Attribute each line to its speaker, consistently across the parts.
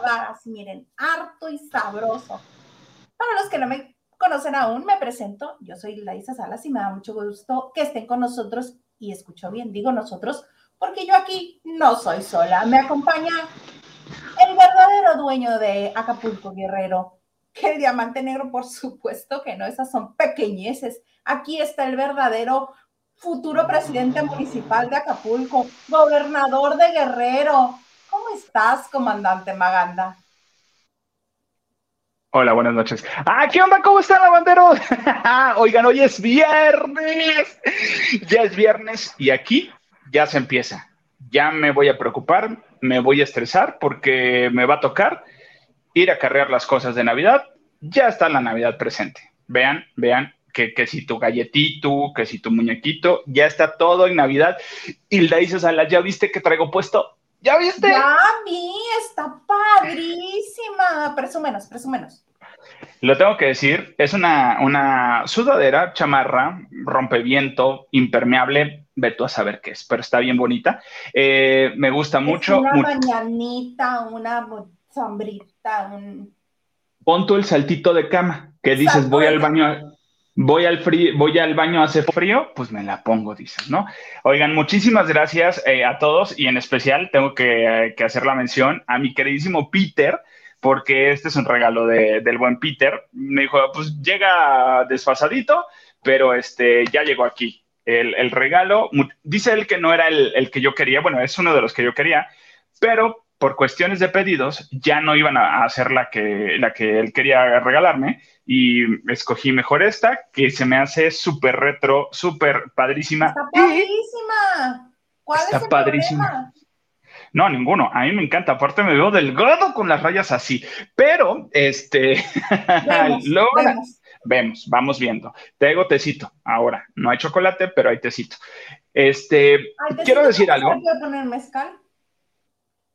Speaker 1: que lavar, así miren, harto y sabroso. Para los que no me conocen aún, me presento. Yo soy Laisa Salas y me da mucho gusto que estén con nosotros. Y escucho bien, digo nosotros, porque yo aquí no soy sola. Me acompaña el verdadero dueño de Acapulco Guerrero, que el diamante negro, por supuesto que no, esas son pequeñeces. Aquí está el verdadero futuro presidente municipal de Acapulco, gobernador de Guerrero. ¿Cómo estás, comandante Maganda?
Speaker 2: Hola, buenas noches. Ah, ¿qué onda? ¿Cómo están, lavanderos? Oigan, hoy es viernes. Ya es viernes y aquí ya se empieza. Ya me voy a preocupar, me voy a estresar porque me va a tocar ir a cargar las cosas de Navidad. Ya está la Navidad presente. Vean, vean que, que si tu galletito, que si tu muñequito, ya está todo en Navidad. Le dices a la, ¿ya viste que traigo puesto? ¿Ya viste?
Speaker 1: Ya vi, está padrísima. Presúmenos, presúmenos.
Speaker 2: Lo tengo que decir, es una, una sudadera, chamarra, rompeviento, impermeable, ve tú a saber qué es, pero está bien bonita. Eh, me gusta mucho.
Speaker 1: Una
Speaker 2: mucho.
Speaker 1: mañanita, una sombrita, un...
Speaker 2: Pon tú el saltito de cama, que dices,
Speaker 1: Salto
Speaker 2: voy al baño, voy al frío, voy al baño, hace frío, pues me la pongo, dices, ¿no? Oigan, muchísimas gracias eh, a todos y en especial tengo que, eh, que hacer la mención a mi queridísimo Peter, porque este es un regalo de- del buen Peter. Me dijo, pues llega desfasadito, pero este ya llegó aquí. El, el regalo, dice él que no era el, el que yo quería, bueno, es uno de los que yo quería, pero por cuestiones de pedidos ya no iban a hacer la que, la que él quería regalarme y escogí mejor esta, que se me hace súper retro, súper padrísima.
Speaker 1: Está padrísima. ¿Cuál
Speaker 2: Está
Speaker 1: es el
Speaker 2: padrísima.
Speaker 1: problema?
Speaker 2: no, ninguno. A mí me encanta. Aparte me veo delgado con las rayas así. Pero, este,
Speaker 1: Vemos,
Speaker 2: vamos viendo. Traigo tecito ahora. No hay chocolate, pero hay tecito. Este,
Speaker 1: Ay,
Speaker 2: quiero decir algo.
Speaker 1: poner mezcal?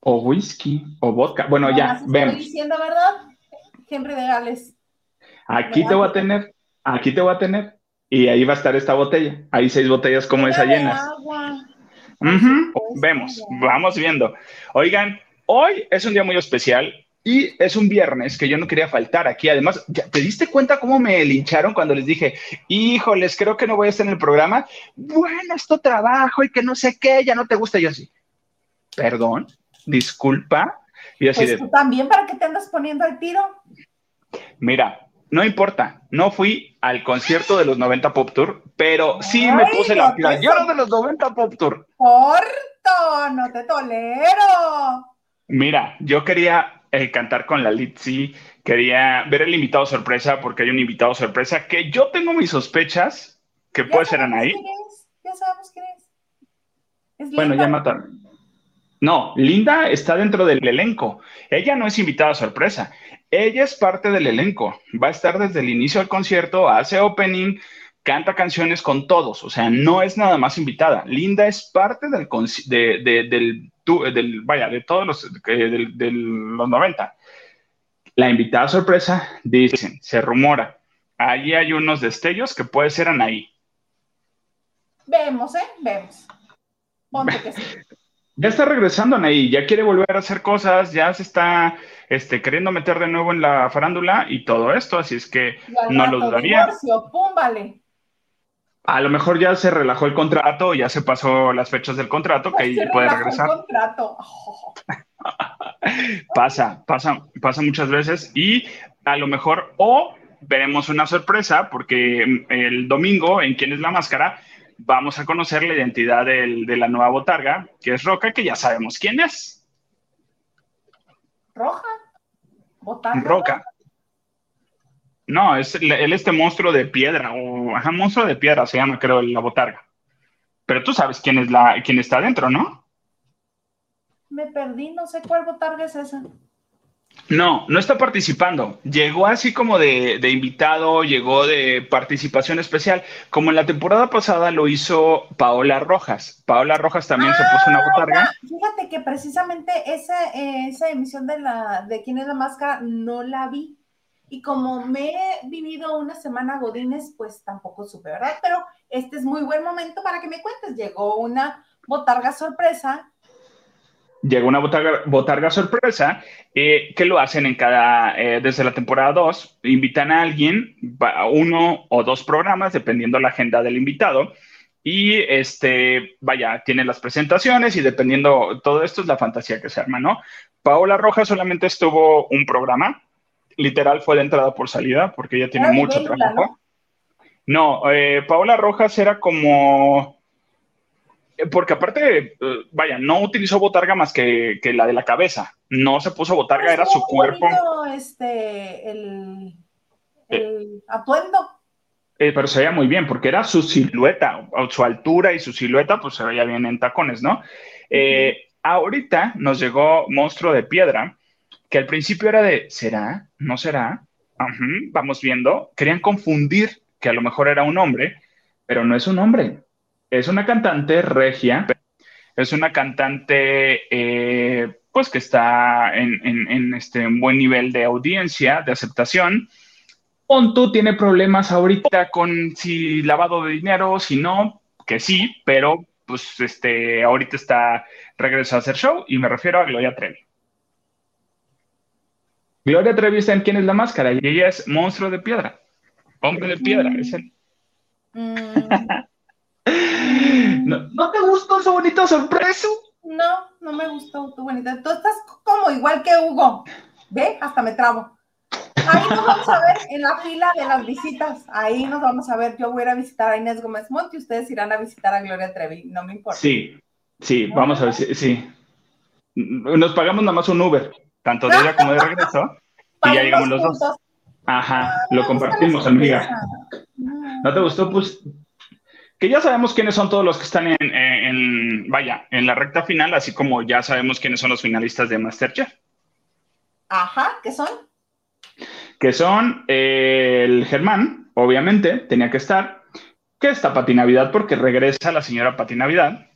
Speaker 2: O whisky, o vodka. Bueno,
Speaker 1: No,
Speaker 2: ya,
Speaker 1: así estoy
Speaker 2: vemos.
Speaker 1: diciendo, ¿verdad? Henry de Gales.
Speaker 2: Aquí te voy a tener. Aquí te voy a tener. Y ahí va a estar esta botella. Hay seis botellas como esa llenas.
Speaker 1: agua. Supuesto,
Speaker 2: Vemos,
Speaker 1: ya.
Speaker 2: vamos viendo. Oigan, hoy es un día muy especial y es un viernes que yo no quería faltar aquí. Además, ¿ya ¿te diste cuenta cómo me lincharon cuando les dije, híjoles, creo que no voy a estar en el programa? Bueno, esto trabajo y que no sé qué, ya no te gusta. Yo así, perdón, disculpa. Y así
Speaker 1: Pues
Speaker 2: de,
Speaker 1: tú también, ¿para qué te andas poniendo al tiro?
Speaker 2: mira, no importa, no fui al concierto de los 90 Pop Tour, pero sí me puse la
Speaker 1: te
Speaker 2: playera de los 90 Pop Tour.
Speaker 1: ¡Corto! ¡No te tolero!
Speaker 2: Mira, yo quería eh, cantar con la Litzy, quería ver el invitado sorpresa porque hay un invitado sorpresa que yo tengo mis sospechas que
Speaker 1: Ya
Speaker 2: puede ser Anaí.
Speaker 1: quién es, Ya sabemos quién es. Es
Speaker 2: Bueno, ya mataron. No, Linda está dentro del elenco. Ella no es invitada sorpresa. Ella es parte del elenco. Va a estar desde el inicio del concierto, hace opening, canta canciones con todos. O sea, no es nada más invitada. Linda es parte del, de- de- del, del- vaya, de todos los, eh, del- los 90. La invitada sorpresa, dicen, se rumora. Allí hay unos destellos que puede ser Anaí.
Speaker 1: Vemos, ¿eh? Vemos. Ponte que sí.
Speaker 2: Ya está regresando Anaí, ya quiere volver a hacer cosas, ya se está este, queriendo meter de nuevo en la farándula y todo esto, así es que no lo dudaría.
Speaker 1: divorcio.
Speaker 2: A lo mejor ya se relajó el contrato, ya se pasó las fechas del contrato, que ahí puede
Speaker 1: el
Speaker 2: regresar.
Speaker 1: contrato. Oh,
Speaker 2: Pasa, pasa, pasa muchas veces y a lo mejor o veremos una sorpresa porque el domingo en Quién es la Máscara vamos a conocer la identidad del- de la nueva botarga, que es Roca, que ya sabemos quién es.
Speaker 1: Roja. Botando.
Speaker 2: Roca. No, es el este monstruo de piedra, o ajá, monstruo de piedra se llama, creo, la botarga. Pero tú sabes quién es la, quién está adentro, ¿no?
Speaker 1: Me perdí, no sé cuál botarga es esa.
Speaker 2: No, no está participando. Llegó así como de, de invitado, llegó de participación especial, como en la temporada pasada lo hizo Paola Rojas. Paola Rojas también se puso una botarga.
Speaker 1: Fíjate que precisamente esa, eh, esa emisión de la de quién es la máscara no la vi. y como me he vivido una semana godines, pues tampoco supe, ¿verdad? Pero este es muy buen momento para que me cuentes. Llegó una botarga sorpresa.
Speaker 2: Llegó una botarga, sorpresa eh, que lo hacen en cada, eh, desde la temporada 2, invitan a alguien, a uno o dos programas, dependiendo la agenda del invitado, y este, vaya, tiene las presentaciones y dependiendo, todo esto es la fantasía que se arma, ¿no? Paola Rojas solamente estuvo un programa, literal fue de entrada por salida, porque ella tiene mucho trabajo. No, eh, Paola Rojas era como, porque aparte, eh, vaya, no utilizó botarga más que, la de la cabeza, no se puso botarga, era su cuerpo.
Speaker 1: este, el, el atuendo.
Speaker 2: Eh, pero se veía muy bien porque era su silueta, su altura y su silueta, pues se veía bien en tacones, ¿no? Eh, ahorita nos llegó Monstruo de Piedra, que al principio era de, ¿será? ¿No será? vamos viendo. Querían confundir que a lo mejor era un hombre, pero no es un hombre. Es una cantante regia, es una cantante, eh, pues que está en, en, este buen nivel de audiencia, de aceptación tú tiene problemas ahorita con si lavado de dinero, si no, que sí, pero pues este, ahorita está regreso a hacer show y me refiero a Gloria Trevi. Gloria Trevi está en ¿Quién es la máscara? Y ella es monstruo de piedra. Hombre de piedra, es él. ¿No, te gustó su bonito sorpreso?
Speaker 1: No, no me gustó tu bonita. Tú estás como igual que Hugo. Ve, hasta me trabo. Ahí nos vamos a ver en la fila de las visitas. Ahí nos vamos a ver. Yo voy a ir a visitar a Inés Gómez Montt y ustedes irán a visitar a Gloria Trevi. No me importa.
Speaker 2: Sí, sí, vamos a ver. Sí, Nos pagamos nada más un Uber, tanto de ida como de regreso. y ya llegamos los dos. Ajá, lo compartimos, amiga. ¿No te gustó? Pues que ya sabemos quiénes son todos los que están en, en, vaya, en la recta final, así como ya sabemos quiénes son los finalistas de Masterchef.
Speaker 1: Ajá, ¿qué son?
Speaker 2: que son eh, el Germán, obviamente, tenía que estar, que está Pati Navidad porque regresa la señora Pati Navidad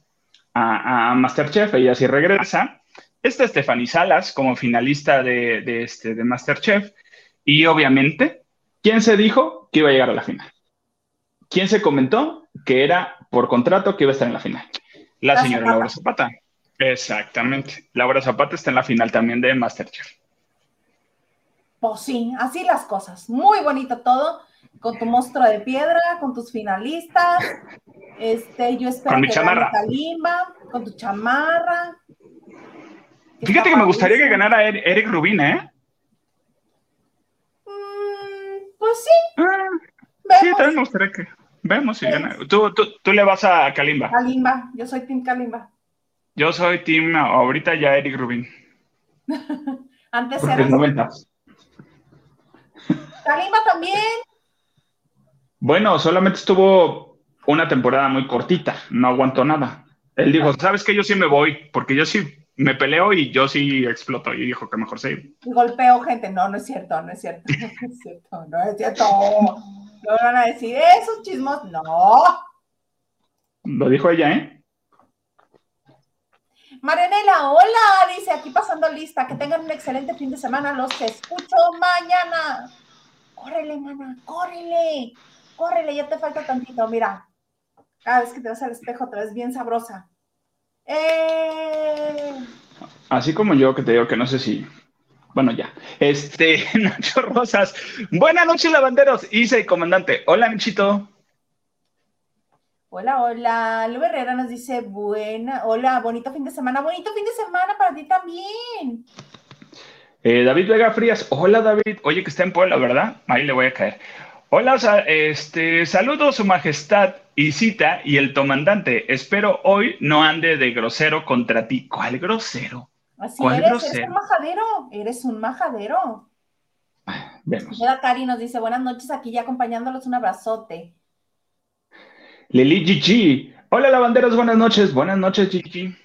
Speaker 2: a, Masterchef, ella sí regresa. Está Stephanie Salas como finalista de, este, de Masterchef. Y obviamente, ¿quién se dijo que iba a llegar a la final? ¿Quién se comentó que era por contrato que iba a estar en la final? La señora Laura Zapata. Exactamente. Laura Zapata está en la final también de Masterchef.
Speaker 1: Pues sí, así las cosas. Muy bonito todo, con tu monstruo de piedra, con tus finalistas. Este, yo espero
Speaker 2: con mi chamarra.
Speaker 1: Kalimba, con tu chamarra.
Speaker 2: Fíjate que me gustaría que ganara Eric Rubin,
Speaker 1: ¿eh? Mm, pues sí.
Speaker 2: Ah, sí, también me gustaría que. Vemos si gana. Tú, tú, tú, le vas a Kalimba.
Speaker 1: Kalimba, yo soy Team Kalimba.
Speaker 2: Yo soy Team, ahorita ya Eric Rubin.
Speaker 1: Antes era. 90. Kalimba también.
Speaker 2: Bueno, solamente estuvo una temporada muy cortita, no aguantó nada. Él dijo, ¿sabes qué? Yo sí me voy, porque yo sí me peleo y yo sí exploto. Y dijo que mejor sí.
Speaker 1: Golpeo gente. No, no es cierto, no es cierto. No es cierto, no es cierto. No van a decir esos chismos. No.
Speaker 2: Lo dijo ella, ¿eh?
Speaker 1: Marianela, hola, dice aquí pasando lista. Que tengan un excelente fin de semana. Los escucho mañana. Córrele, mana, córrele, córrele, ya te falta tantito, mira. Cada vez que te vas al espejo te ves bien sabrosa. Eh...
Speaker 2: Así como yo que te digo que no sé si. Bueno, ya. Este, Nacho Rosas. Buenas noches, lavanderos. Isa y comandante. Hola, Michito.
Speaker 1: Hola, hola. Lu Herrera nos dice, buena, hola, bonito fin de semana, bonito fin de semana para ti también.
Speaker 2: Eh, David Vega Frías, hola David, oye que está en Puebla, ¿verdad? Ahí le voy a caer. Hola, este, saludos su majestad Isita y el comandante. Espero hoy no ande de grosero contra ti. ¿Cuál grosero?
Speaker 1: Así eres, eres un majadero, eres un majadero.
Speaker 2: Vemos.
Speaker 1: Cari nos dice, buenas noches, aquí ya acompañándolos, un abrazote.
Speaker 2: Lili Gigi, hola lavanderos, buenas noches, buenas noches Gigi.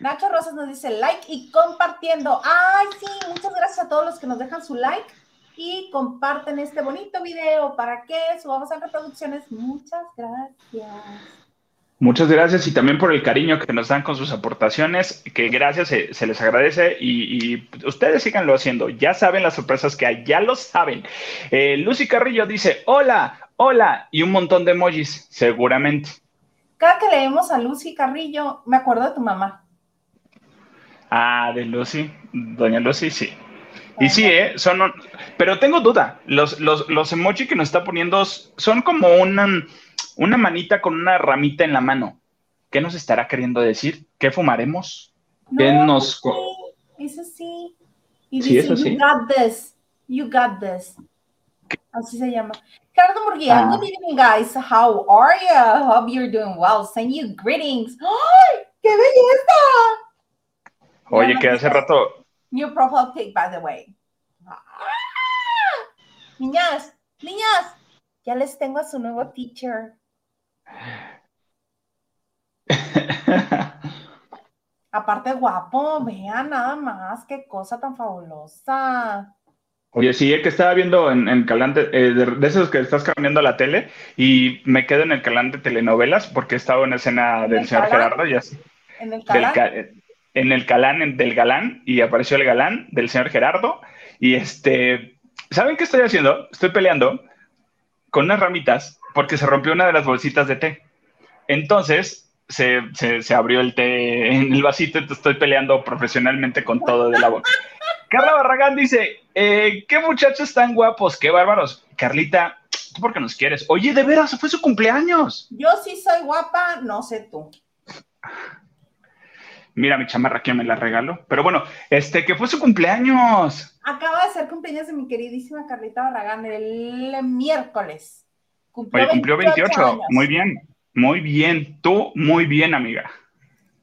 Speaker 1: Nacho Rosas nos dice like y compartiendo. Ay, sí, muchas gracias a todos los que nos dejan su like y comparten este bonito video para que subamos a reproducciones. Muchas gracias.
Speaker 2: Muchas gracias y también por el cariño que nos dan con sus aportaciones, que gracias se, les agradece y, ustedes síganlo haciendo. Ya saben las sorpresas que hay, ya lo saben. Eh, Lucy Carrillo dice, hola, hola, y un montón de emojis, seguramente.
Speaker 1: Cada que leemos a Lucy Carrillo, me acuerdo de tu mamá.
Speaker 2: Ah, de Lucy, doña Lucy, sí. Y sí, ¿eh? Son, pero tengo duda, los, los, los emojis que nos está poniendo son como una una manita con una ramita en la mano. ¿Qué nos estará queriendo decir? ¿Qué fumaremos? ¿Qué nos...
Speaker 1: Sí, eso sí. Y dice, you got this, you got this. Así se llama. Ricardo Murguía, ah. good evening, guys. How are you? Hope you're doing well. Send you greetings. ¡Ay, qué belleza!
Speaker 2: Oye, que hace rato...
Speaker 1: New profile pic, by the way. Ah. Niñas, niñas, ya les tengo a su nuevo teacher. Aparte guapo, vean nada más, qué cosa tan fabulosa.
Speaker 2: Oye, sí, es que estaba viendo en, el canal eh, de, esos que estás cambiando la tele y me quedo en el canal de telenovelas porque estaba en escena del señor Gerardo y así.
Speaker 1: ¿En el calán?
Speaker 2: en el calán del galán y apareció el galán del señor Gerardo y este, ¿saben qué estoy haciendo? Estoy peleando con unas ramitas porque se rompió una de las bolsitas de té. Entonces se, abrió el té en el vasito, entonces estoy peleando profesionalmente con todo de la boca. Carla Barragán dice, eh, qué muchachos tan guapos, qué bárbaros. Carlita, ¿tú por qué nos quieres? Oye, de veras, fue su cumpleaños.
Speaker 1: Yo sí soy guapa, no sé tú.
Speaker 2: Mira mi chamarra que me la regaló. Pero bueno, este, que fue su cumpleaños.
Speaker 1: Acaba de ser cumpleaños de mi queridísima Carlita Barragán el miércoles.
Speaker 2: Cumplió Oye, cumplió 28. Muy bien, muy bien. Tú, muy bien, amiga.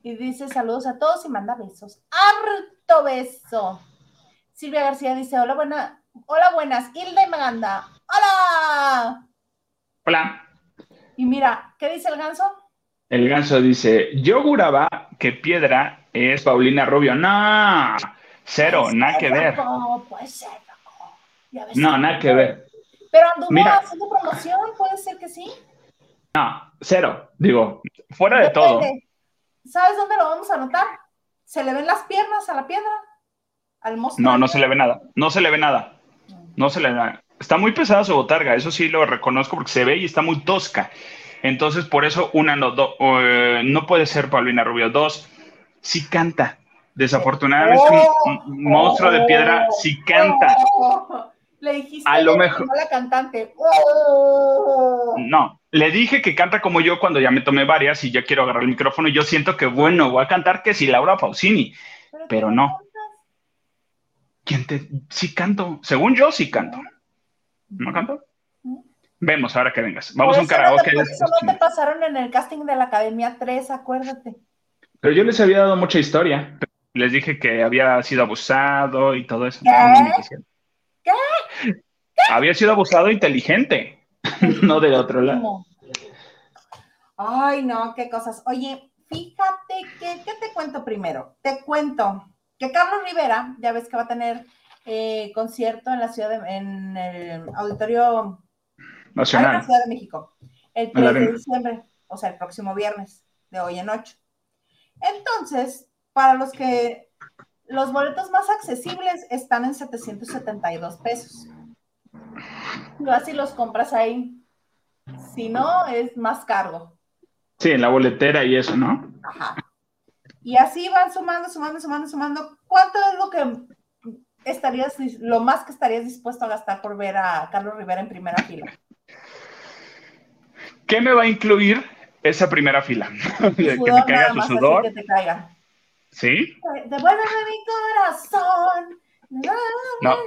Speaker 1: Y dice saludos a todos y manda besos. Harto beso. Silvia García dice, hola, buena, hola, buenas. Hilda y Maganda. Hola.
Speaker 2: Hola.
Speaker 1: Y mira, ¿qué dice el ganso?
Speaker 2: El ganso dice, yo juraba que Piedra es Paulina Rubio. No, cero, nada que ver. No, nada que ver.
Speaker 1: Pero anduvo haciendo promoción, ¿puede ser que sí?
Speaker 2: No, cero. Digo, fuera de todo.
Speaker 1: ¿Sabes dónde lo vamos a notar? ¿Se le ven las piernas a la piedra? ¿Al monstruo?
Speaker 2: No, no se le ve nada. No se le ve nada. No se le ve nada. Está muy pesada su botarga, eso sí lo reconozco porque se ve y está muy tosca. Entonces, por eso, una, no, eh, no puede ser Paulina Rubio. Dos, sí canta. Desafortunadamente, un, un, monstruo de piedra sí canta.
Speaker 1: Le dijiste a lo mejor la cantante.
Speaker 2: No, le dije que canta como yo cuando ya me tomé varias y ya quiero agarrar el micrófono y yo siento que bueno, voy a cantar que si Laura Pausini, pero, no. ¿Quién te sí canto? Según yo sí canto. ¿No canto? Vemos ahora que vengas. Vamos a un karaoke.
Speaker 1: No eso no te pasaron en el casting de la Academia 3, acuérdate.
Speaker 2: Pero yo les había dado mucha historia. Les dije que había sido abusado y todo eso. ¿Qué? Había sido abusado inteligente, no de otro lado.
Speaker 1: Ay, no, qué cosas. Oye, fíjate que, ¿qué te cuento primero? Te cuento que Carlos Rivera, ya ves que va a tener eh, concierto en la ciudad, de, en el Auditorio
Speaker 2: Nacional.
Speaker 1: En la Ciudad de México, el 3 de diciembre, o sea, el próximo viernes, de hoy en ocho. Entonces, para los que los boletos más accesibles están en 772 pesos. Vas y los compras ahí. Si no, es más caro.
Speaker 2: Sí, en la boletera y eso, ¿no?
Speaker 1: Ajá. Y así van sumando, sumando, sumando, sumando. ¿Cuánto es lo que estarías, lo más que estarías dispuesto a gastar por ver a Carlos Rivera en primera fila?
Speaker 2: ¿Qué me va a incluir esa primera fila? que te caiga tu sudor. Que te caiga. ¿Sí?
Speaker 1: Devuélveme mi corazón.
Speaker 2: No.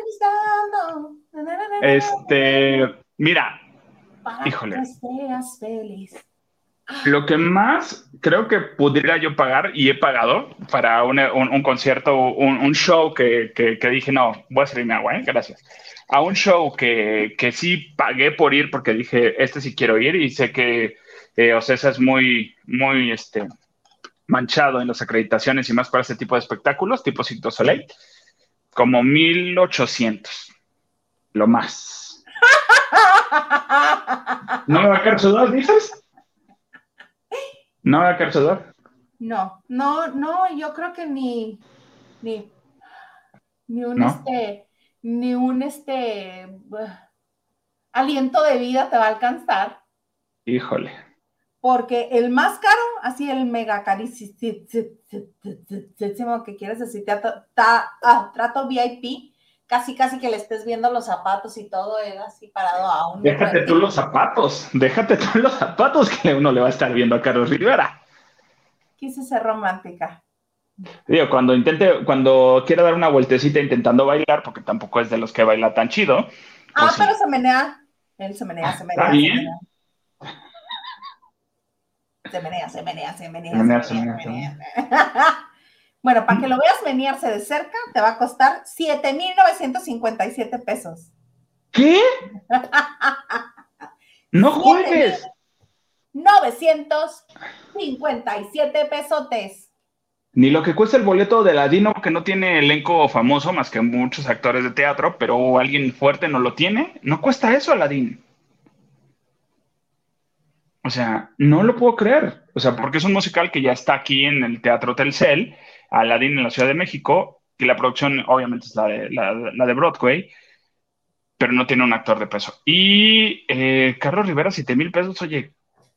Speaker 2: Este, mira, híjole. Lo que más creo que pudiera yo pagar y he pagado para un, un, concierto, un, un show que, que, que, dije, no, voy a servirme agua, ¿eh? gracias. A un show que, que sí pagué por ir porque dije, este sí quiero ir y sé que eh, Ocesa es muy, muy, este, manchado en las acreditaciones y más para este tipo de espectáculos, tipo Cirque Soleil, como 1800, lo más. ¿No me va a caer sudor, dices? ¿No era Carcedor?
Speaker 1: No, no, no, yo creo que ni, ni, ni un este, ni un este aliento de vida te va a alcanzar.
Speaker 2: Híjole.
Speaker 1: Porque el más caro, así el mega carísimo que quieres decir, ah, trato VIP, casi casi que le estés viendo los zapatos y todo, él así parado a un...
Speaker 2: Déjate tú los zapatos, déjate tú los zapatos que uno le va a estar viendo a Carlos Rivera.
Speaker 1: Quise ser romántica.
Speaker 2: Digo, cuando intente, cuando quiera dar una vueltecita intentando bailar, porque tampoco es de los que baila tan chido.
Speaker 1: Ah, pues pero se menea. Él se menea, se menea. Se menea. Se menea, se menea, se menea. Se menea, bueno, para que lo veas menearse de cerca, te va a costar 7,957 pesos.
Speaker 2: ¿Qué? no juegues.
Speaker 1: 957 pesotes.
Speaker 2: Ni lo que cuesta el boleto de Ladino, que no tiene elenco famoso más que muchos actores de teatro, pero alguien fuerte no lo tiene. No cuesta eso, Aladín. O sea, no lo puedo creer. O sea, porque es un musical que ya está aquí en el Teatro Telcel Aladdin en la Ciudad de México, y la producción obviamente es la de, la, de Broadway, pero no tiene un actor de peso. Y eh, Carlos Rivera, 7 mil pesos, oye,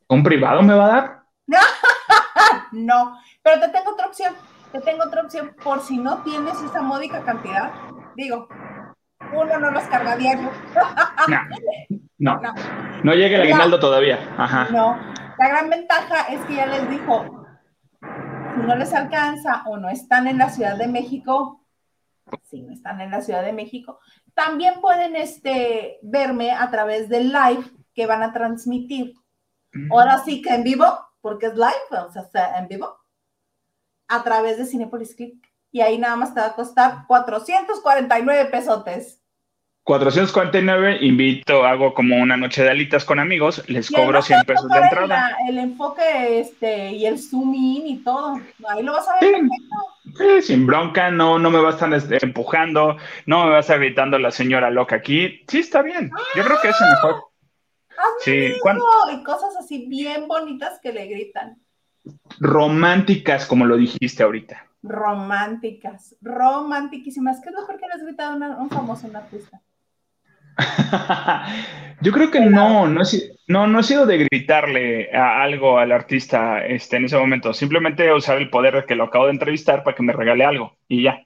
Speaker 2: ¿un privado me va a dar?
Speaker 1: no, pero te tengo otra opción, te tengo otra opción, por si no tienes esa módica cantidad, digo, uno no los carga diario.
Speaker 2: no, no, no, llega el aguinaldo todavía. Ajá.
Speaker 1: No, la gran ventaja es que ya les dijo, no les alcanza o no están en la Ciudad de México, si no están en la Ciudad de México, también pueden este, verme a través del live que van a transmitir. Mm. Ahora sí que en vivo, porque es live, o sea, en vivo, a través de Cinepolis Click. Y ahí nada más te va a costar 449 pesotes.
Speaker 2: 449, invito, hago como una noche de alitas con amigos, les cobro 100 pesos de entrada.
Speaker 1: El, enfoque este, y el zoom in y todo, ahí lo vas a ver
Speaker 2: sí, sin bronca, no, no me va a estar este, empujando, no me va a estar gritando la señora loca aquí. Sí, está bien, yo creo que es el mejor.
Speaker 1: Sí, y cosas así bien bonitas que le gritan.
Speaker 2: Románticas, como lo dijiste ahorita.
Speaker 1: Románticas, romantiquísimas. ¿Qué es lo mejor que les grita un famoso artista?
Speaker 2: Yo creo que no, no, no, no ha sido de gritarle a algo al artista este, en ese momento, simplemente usar el poder de que lo acabo de entrevistar para que me regale algo y ya.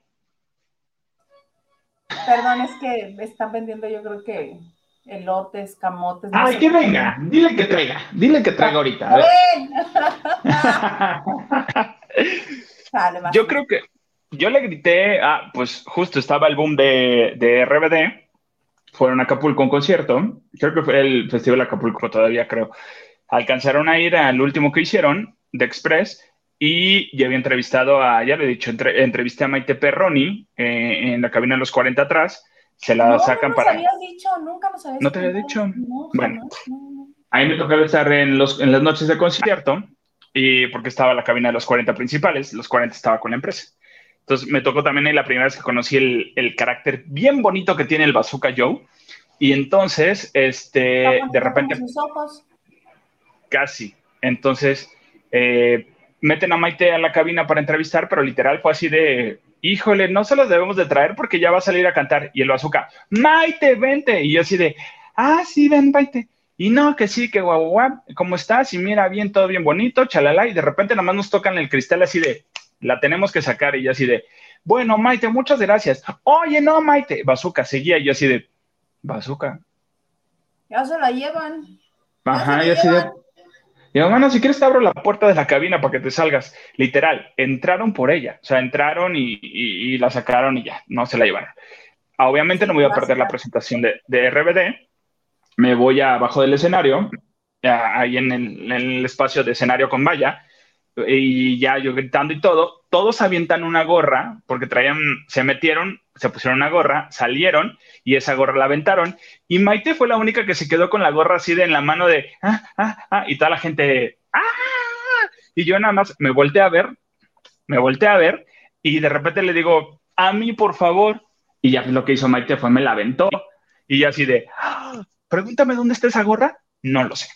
Speaker 1: Perdón, es que están vendiendo yo creo que elotes, camotes.
Speaker 2: Ay, que venga, dile que traiga, dile que traiga ahorita. yo creo que yo le grité, ah, pues justo estaba el boom de, de RBD fueron a Acapulco un concierto, creo que fue el Festival Acapulco todavía, creo. Alcanzaron a ir al último que hicieron, de Express, y ya había entrevistado a, ya le he dicho, entrevisté a Maite Perroni eh, en la cabina de los 40 atrás, se la sacan
Speaker 1: no
Speaker 2: para...
Speaker 1: Habías dicho, nunca nos habías
Speaker 2: ¿No te había dicho? bueno, a mí me tocaba estar en, los, en las noches de concierto, y porque estaba la cabina de los 40 principales, los 40 estaba con la empresa. Entonces me tocó también ahí la primera vez que conocí el, el carácter bien bonito que tiene el Bazooka Joe. Y entonces, este, de repente...
Speaker 1: Sus ojos?
Speaker 2: Casi. Entonces, eh, meten a Maite a la cabina para entrevistar, pero literal fue así de, híjole, no se los debemos de traer porque ya va a salir a cantar. Y el Bazooka, Maite, vente. Y yo así de, ah, sí, ven, Maite. Y no, que sí, que guau, guau, ¿cómo estás? Y mira, bien, todo bien bonito, chalala. Y de repente nada más nos tocan el cristal así de, la tenemos que sacar y yo así de, bueno, Maite, muchas gracias. Oye, no, Maite, Bazooka, seguía y yo así de, Bazooka.
Speaker 1: Ya se la llevan.
Speaker 2: Ajá, y así de, y hermano, si quieres te abro la puerta de la cabina para que te salgas. Literal, entraron por ella, o sea, entraron y, la sacaron y ya, no se la llevaron. Ah, obviamente no voy a perder la presentación de, de RBD, me voy abajo del escenario, ahí en el, en el espacio de escenario con valla, y ya yo gritando y todo, todos avientan una gorra porque traían, se metieron, se pusieron una gorra, salieron y esa gorra la aventaron y Maite fue la única que se quedó con la gorra así de en la mano de, ah, ah, ah, y toda la gente, ah, y yo nada más me volteé a ver, me volteé a ver y de repente le digo, a mí por favor, y ya lo que hizo Maite fue me la aventó y así de, ah, pregúntame dónde está esa gorra, no lo sé.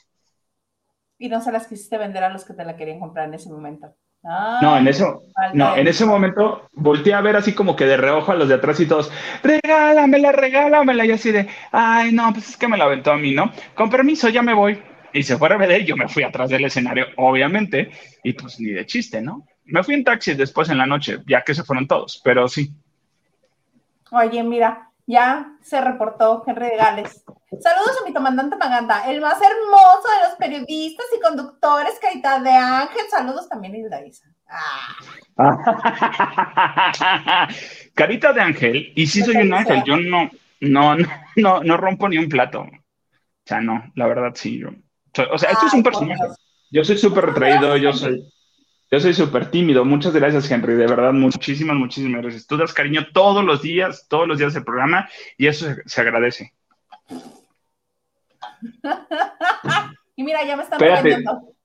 Speaker 1: Y no se las quisiste vender a los que te la querían comprar en ese momento.
Speaker 2: no, en eso, no, en ese momento volteé a ver así como que de reojo a los de atrás y todos, regálamela, regálamela, y así de, ay, no, pues es que me la aventó a mí, ¿no? Con permiso, ya me voy. Y se fue a vender, yo me fui atrás del escenario, obviamente, y pues ni de chiste, ¿no? Me fui en taxi después en la noche, ya que se fueron todos, pero sí.
Speaker 1: Oye, mira, ya se reportó Henry de Gales. Saludos a mi comandante Maganda, el más hermoso de los periodistas y conductores, Carita de Ángel. Saludos también, Hilda Isa.
Speaker 2: Ah. Carita de Ángel, y sí soy un ángel, yo no, no, no, no rompo ni un plato. O sea, no, la verdad sí. Yo, o sea, esto es un personaje. Yo soy súper retraído, yo soy, yo soy súper tímido. Muchas gracias, Henry. De verdad, muchísimas, muchísimas gracias. Tú das cariño todos los días, todos los días del programa y eso se, agradece.
Speaker 1: y mira, ya me están viendo.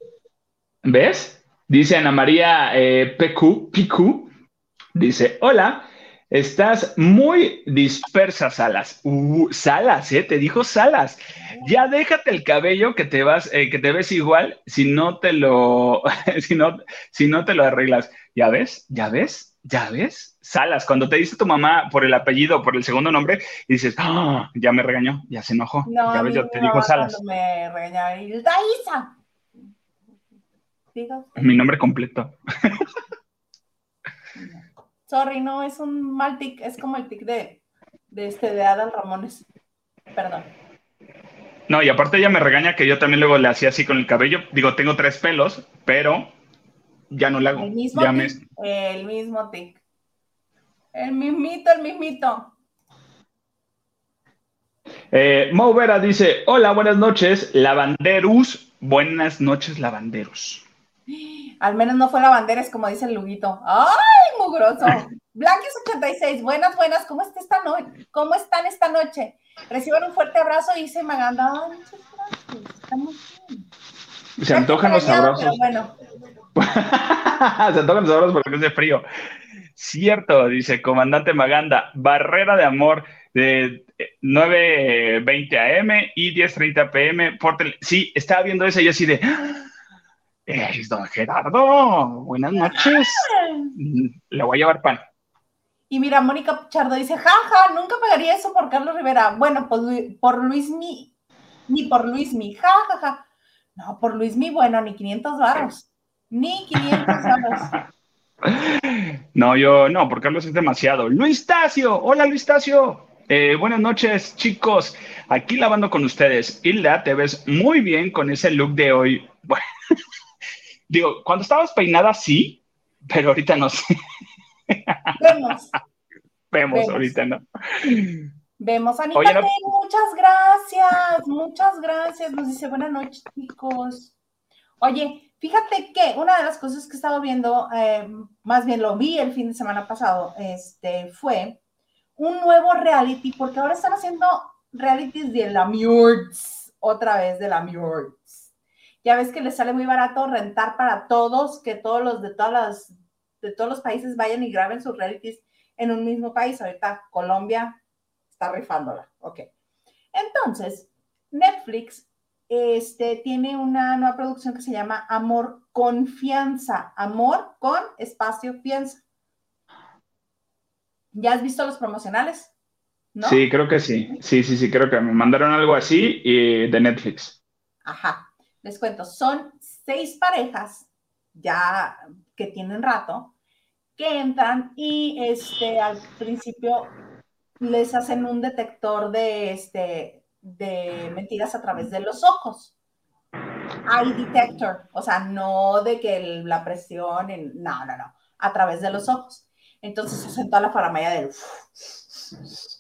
Speaker 2: ¿Ves? Dice Ana María eh, PQ, PQ, dice, hola, Estás muy dispersa, Salas. Uh, Salas, ¿eh? Te dijo Salas. Ya déjate el cabello que te vas, eh, que te ves igual si no te lo, si no, si no te lo arreglas. ¿Ya ves? ¿Ya ves? ¿Ya ves? Salas, cuando te dice tu mamá por el apellido, por el segundo nombre, y dices, ah, ya me regañó, ya se enojó.
Speaker 1: No,
Speaker 2: ya
Speaker 1: ves, yo te digo Salas. Me regañaba, Daisa.
Speaker 2: Mi nombre completo.
Speaker 1: Sorry, no, es un mal tic, es como el tic de, de este de Adal Ramones. Perdón.
Speaker 2: No, y aparte ella me regaña que yo también luego le hacía así con el cabello. Digo, tengo tres pelos, pero ya no le hago.
Speaker 1: El mismo tic. El mismo tic. El mismito, el mismito.
Speaker 2: Eh, Mo Vera dice: Hola, buenas noches, lavanderos. Buenas noches, lavanderos.
Speaker 1: Al menos no fue la bandera, es como dice el Luguito. ¡Ay, mugroso! Blanquis86, buenas, buenas, ¿cómo, está esta noche? ¿Cómo están esta noche? Reciban un fuerte abrazo dice Maganda. Ay, muchas gracias, estamos bien.
Speaker 2: Se antojan los abrazos.
Speaker 1: bueno.
Speaker 2: Se antojan los abrazos porque es de frío. Cierto, dice Comandante Maganda, barrera de amor de 9.20 AM y 10.30 PM. Por sí, estaba viendo eso y así de... Es don Gerardo, buenas noches. Le voy a llevar pan.
Speaker 1: Y mira, Mónica Chardo dice, jaja, nunca pagaría eso por Carlos Rivera. Bueno, pues por Luis Mi, ni por Luis Mi, jajaja. No, por Luis Mi, bueno, ni 500 varos. Ni 500 varos.
Speaker 2: No, yo no, por Carlos es demasiado. Luis Tacio, hola Luis Tacio. Eh, buenas noches, chicos. Aquí lavando con ustedes. Hilda, te ves muy bien con ese look de hoy. Bueno, Digo, cuando estabas peinada sí, pero ahorita no sé.
Speaker 1: Vemos.
Speaker 2: Vemos, ahorita no.
Speaker 1: Vemos, Anita, muchas gracias, muchas gracias. Nos dice buenas noches, chicos. Oye, fíjate que una de las cosas que he estado viendo, eh, más bien lo vi el fin de semana pasado, este, fue un nuevo reality, porque ahora están haciendo realities de la Murds, otra vez de la Murds. Ya ves que les sale muy barato rentar para todos, que todos los de todas las de todos los países vayan y graben sus realities en un mismo país. Ahorita Colombia está rifándola. Ok. Entonces, Netflix este, tiene una nueva producción que se llama Amor Confianza. Amor con espacio fianza. ¿Ya has visto los promocionales?
Speaker 2: Sí, creo que sí. Sí, sí, sí, creo que me mandaron algo así y de Netflix.
Speaker 1: Ajá les cuento, son seis parejas ya que tienen rato que entran y este al principio les hacen un detector de este de mentiras a través de los ojos. Eye detector, o sea, no de que la presión, no, no, no, a través de los ojos. Entonces se toda la faramaya del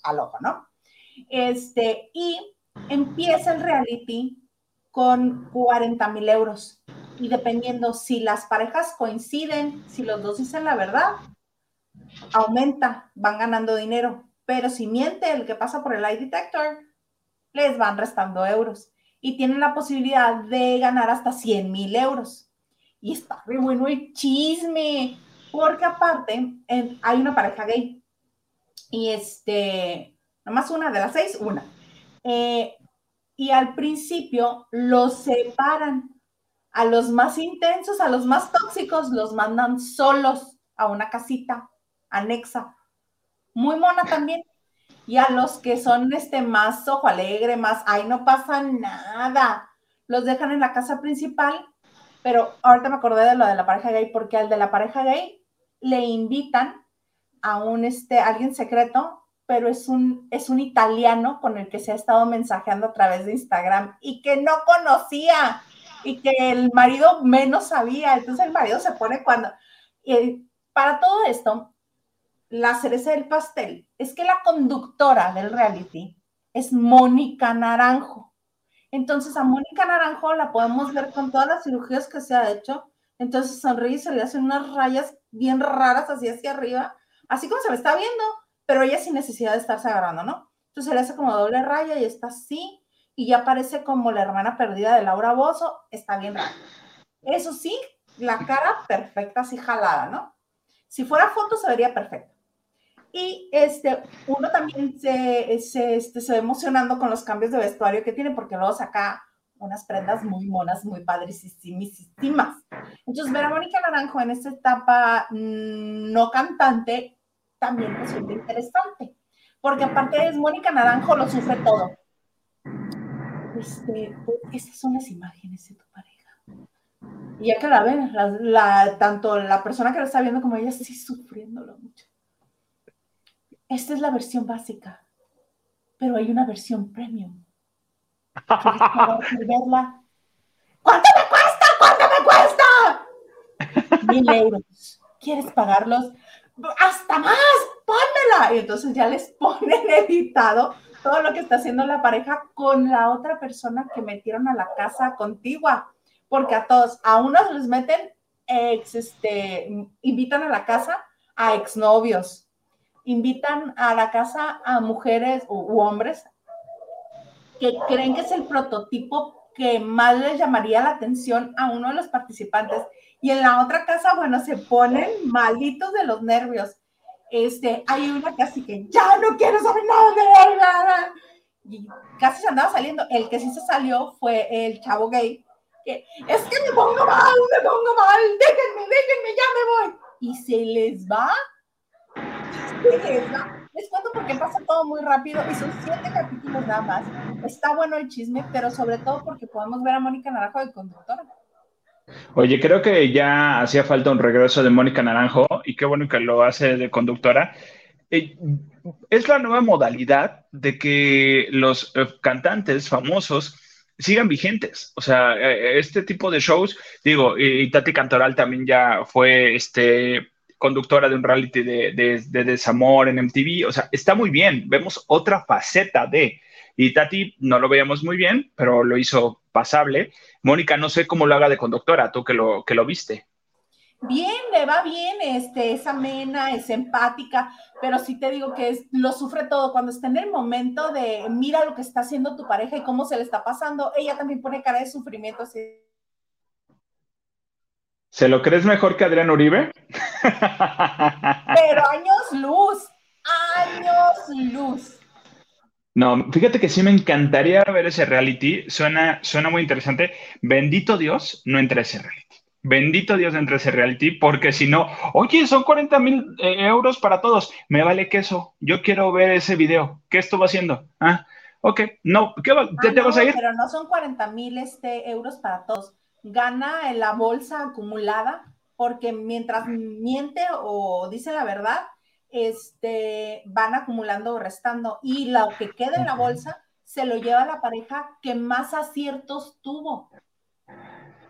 Speaker 1: al ojo, ¿no? Este, y empieza el reality con 40 mil euros. Y dependiendo si las parejas coinciden, si los dos dicen la verdad, aumenta, van ganando dinero. Pero si miente el que pasa por el lie detector, les van restando euros. Y tienen la posibilidad de ganar hasta 100 mil euros. Y está muy bueno el chisme, porque aparte hay una pareja gay. Y este, nomás una de las seis, una. Eh, y al principio los separan A los más intensos, a los más tóxicos, los mandan solos a una casita anexa. Muy mona también. Y a los que son este más ojo alegre, más, ay, no pasa nada. Los dejan en la casa principal, pero ahorita me acordé de lo de la pareja gay, porque al de la pareja gay le invitan a un este, alguien secreto, pero es un, es un italiano con el que se ha estado mensajeando a través de Instagram y que no conocía y que el marido menos sabía. Entonces el marido se pone cuando... Y para todo esto, la cereza del pastel es que la conductora del reality es Mónica Naranjo. Entonces a Mónica Naranjo la podemos ver con todas las cirugías que se ha hecho. Entonces sonríe y se le hacen unas rayas bien raras así hacia arriba, así como se me está viendo, pero ella sin necesidad de estarse agarrando, ¿no? Entonces le hace como doble raya y está así, y ya parece como la hermana perdida de Laura Bozo, está bien raro. Eso sí, la cara perfecta, así jalada, ¿no? Si fuera foto se vería perfecto. Y este, uno también se, se, este, se ve emocionando con los cambios de vestuario que tiene, porque luego saca unas prendas muy monas, muy padrísimas. Entonces, ver a Mónica Naranjo en esta etapa mm, no cantante también resulta interesante, porque aparte es Mónica Naranjo, lo sufre todo. Este, pues, estas son las imágenes de tu pareja. Y ya que la ven, la, tanto la persona que lo está viendo como ella sí sufriéndolo mucho. Esta es la versión básica, pero hay una versión premium. verla? ¿Cuánto me cuesta? ¿Cuánto me cuesta? Mil euros. ¿Quieres pagarlos? Hasta más, pónmela. Y entonces ya les ponen editado todo lo que está haciendo la pareja con la otra persona que metieron a la casa contigua. Porque a todos, a unos les meten ex, este, invitan a la casa a exnovios, invitan a la casa a mujeres u, hombres que creen que es el prototipo que más les llamaría la atención a uno de los participantes y en la otra casa, bueno, se ponen malitos de los nervios. Este, hay una casi que ya no quiero saber nada de. Y casi se andaba saliendo. El que sí se salió fue el chavo gay. Que, es que me pongo mal, me pongo mal, déjenme, déjenme, ya me voy. Y se les va. Se les va. Les cuento porque pasa todo muy rápido y son siete capítulos nada más. Está bueno el chisme, pero sobre todo porque podemos ver a Mónica Naranjo de conductora.
Speaker 2: Oye, creo que ya hacía falta un regreso de Mónica Naranjo y qué bueno que lo hace de conductora. Eh, es la nueva modalidad de que los eh, cantantes famosos sigan vigentes. O sea, eh, este tipo de shows, digo, y, Tati Cantoral también ya fue este, conductora de un reality de, de, desamor en MTV. O sea, está muy bien. Vemos otra faceta de. Y Tati no lo veíamos muy bien, pero lo hizo pasable. Mónica, no sé cómo lo haga de conductora, tú que lo, que lo viste.
Speaker 1: Bien, le va bien, este, es amena, es empática, pero sí te digo que es, lo sufre todo. Cuando está en el momento de mira lo que está haciendo tu pareja y cómo se le está pasando, ella también pone cara de sufrimiento. Así.
Speaker 2: ¿Se lo crees mejor que Adrián Uribe?
Speaker 1: Pero años luz, años luz.
Speaker 2: No, fíjate que sí me encantaría ver ese reality. Suena, suena muy interesante. Bendito Dios, no entre ese reality. Bendito Dios, no entre ese reality, porque si no, oye, son 40 mil eh, euros para todos. Me vale queso. Yo quiero ver ese video. ¿Qué estuvo haciendo? Ah, ok. No, ¿qué te,
Speaker 1: te
Speaker 2: vas a ir?
Speaker 1: Pero no son 40 mil este, euros para todos. Gana en la bolsa acumulada, porque mientras miente o dice la verdad, este, van acumulando o restando y lo que queda en la bolsa se lo lleva la pareja que más aciertos tuvo.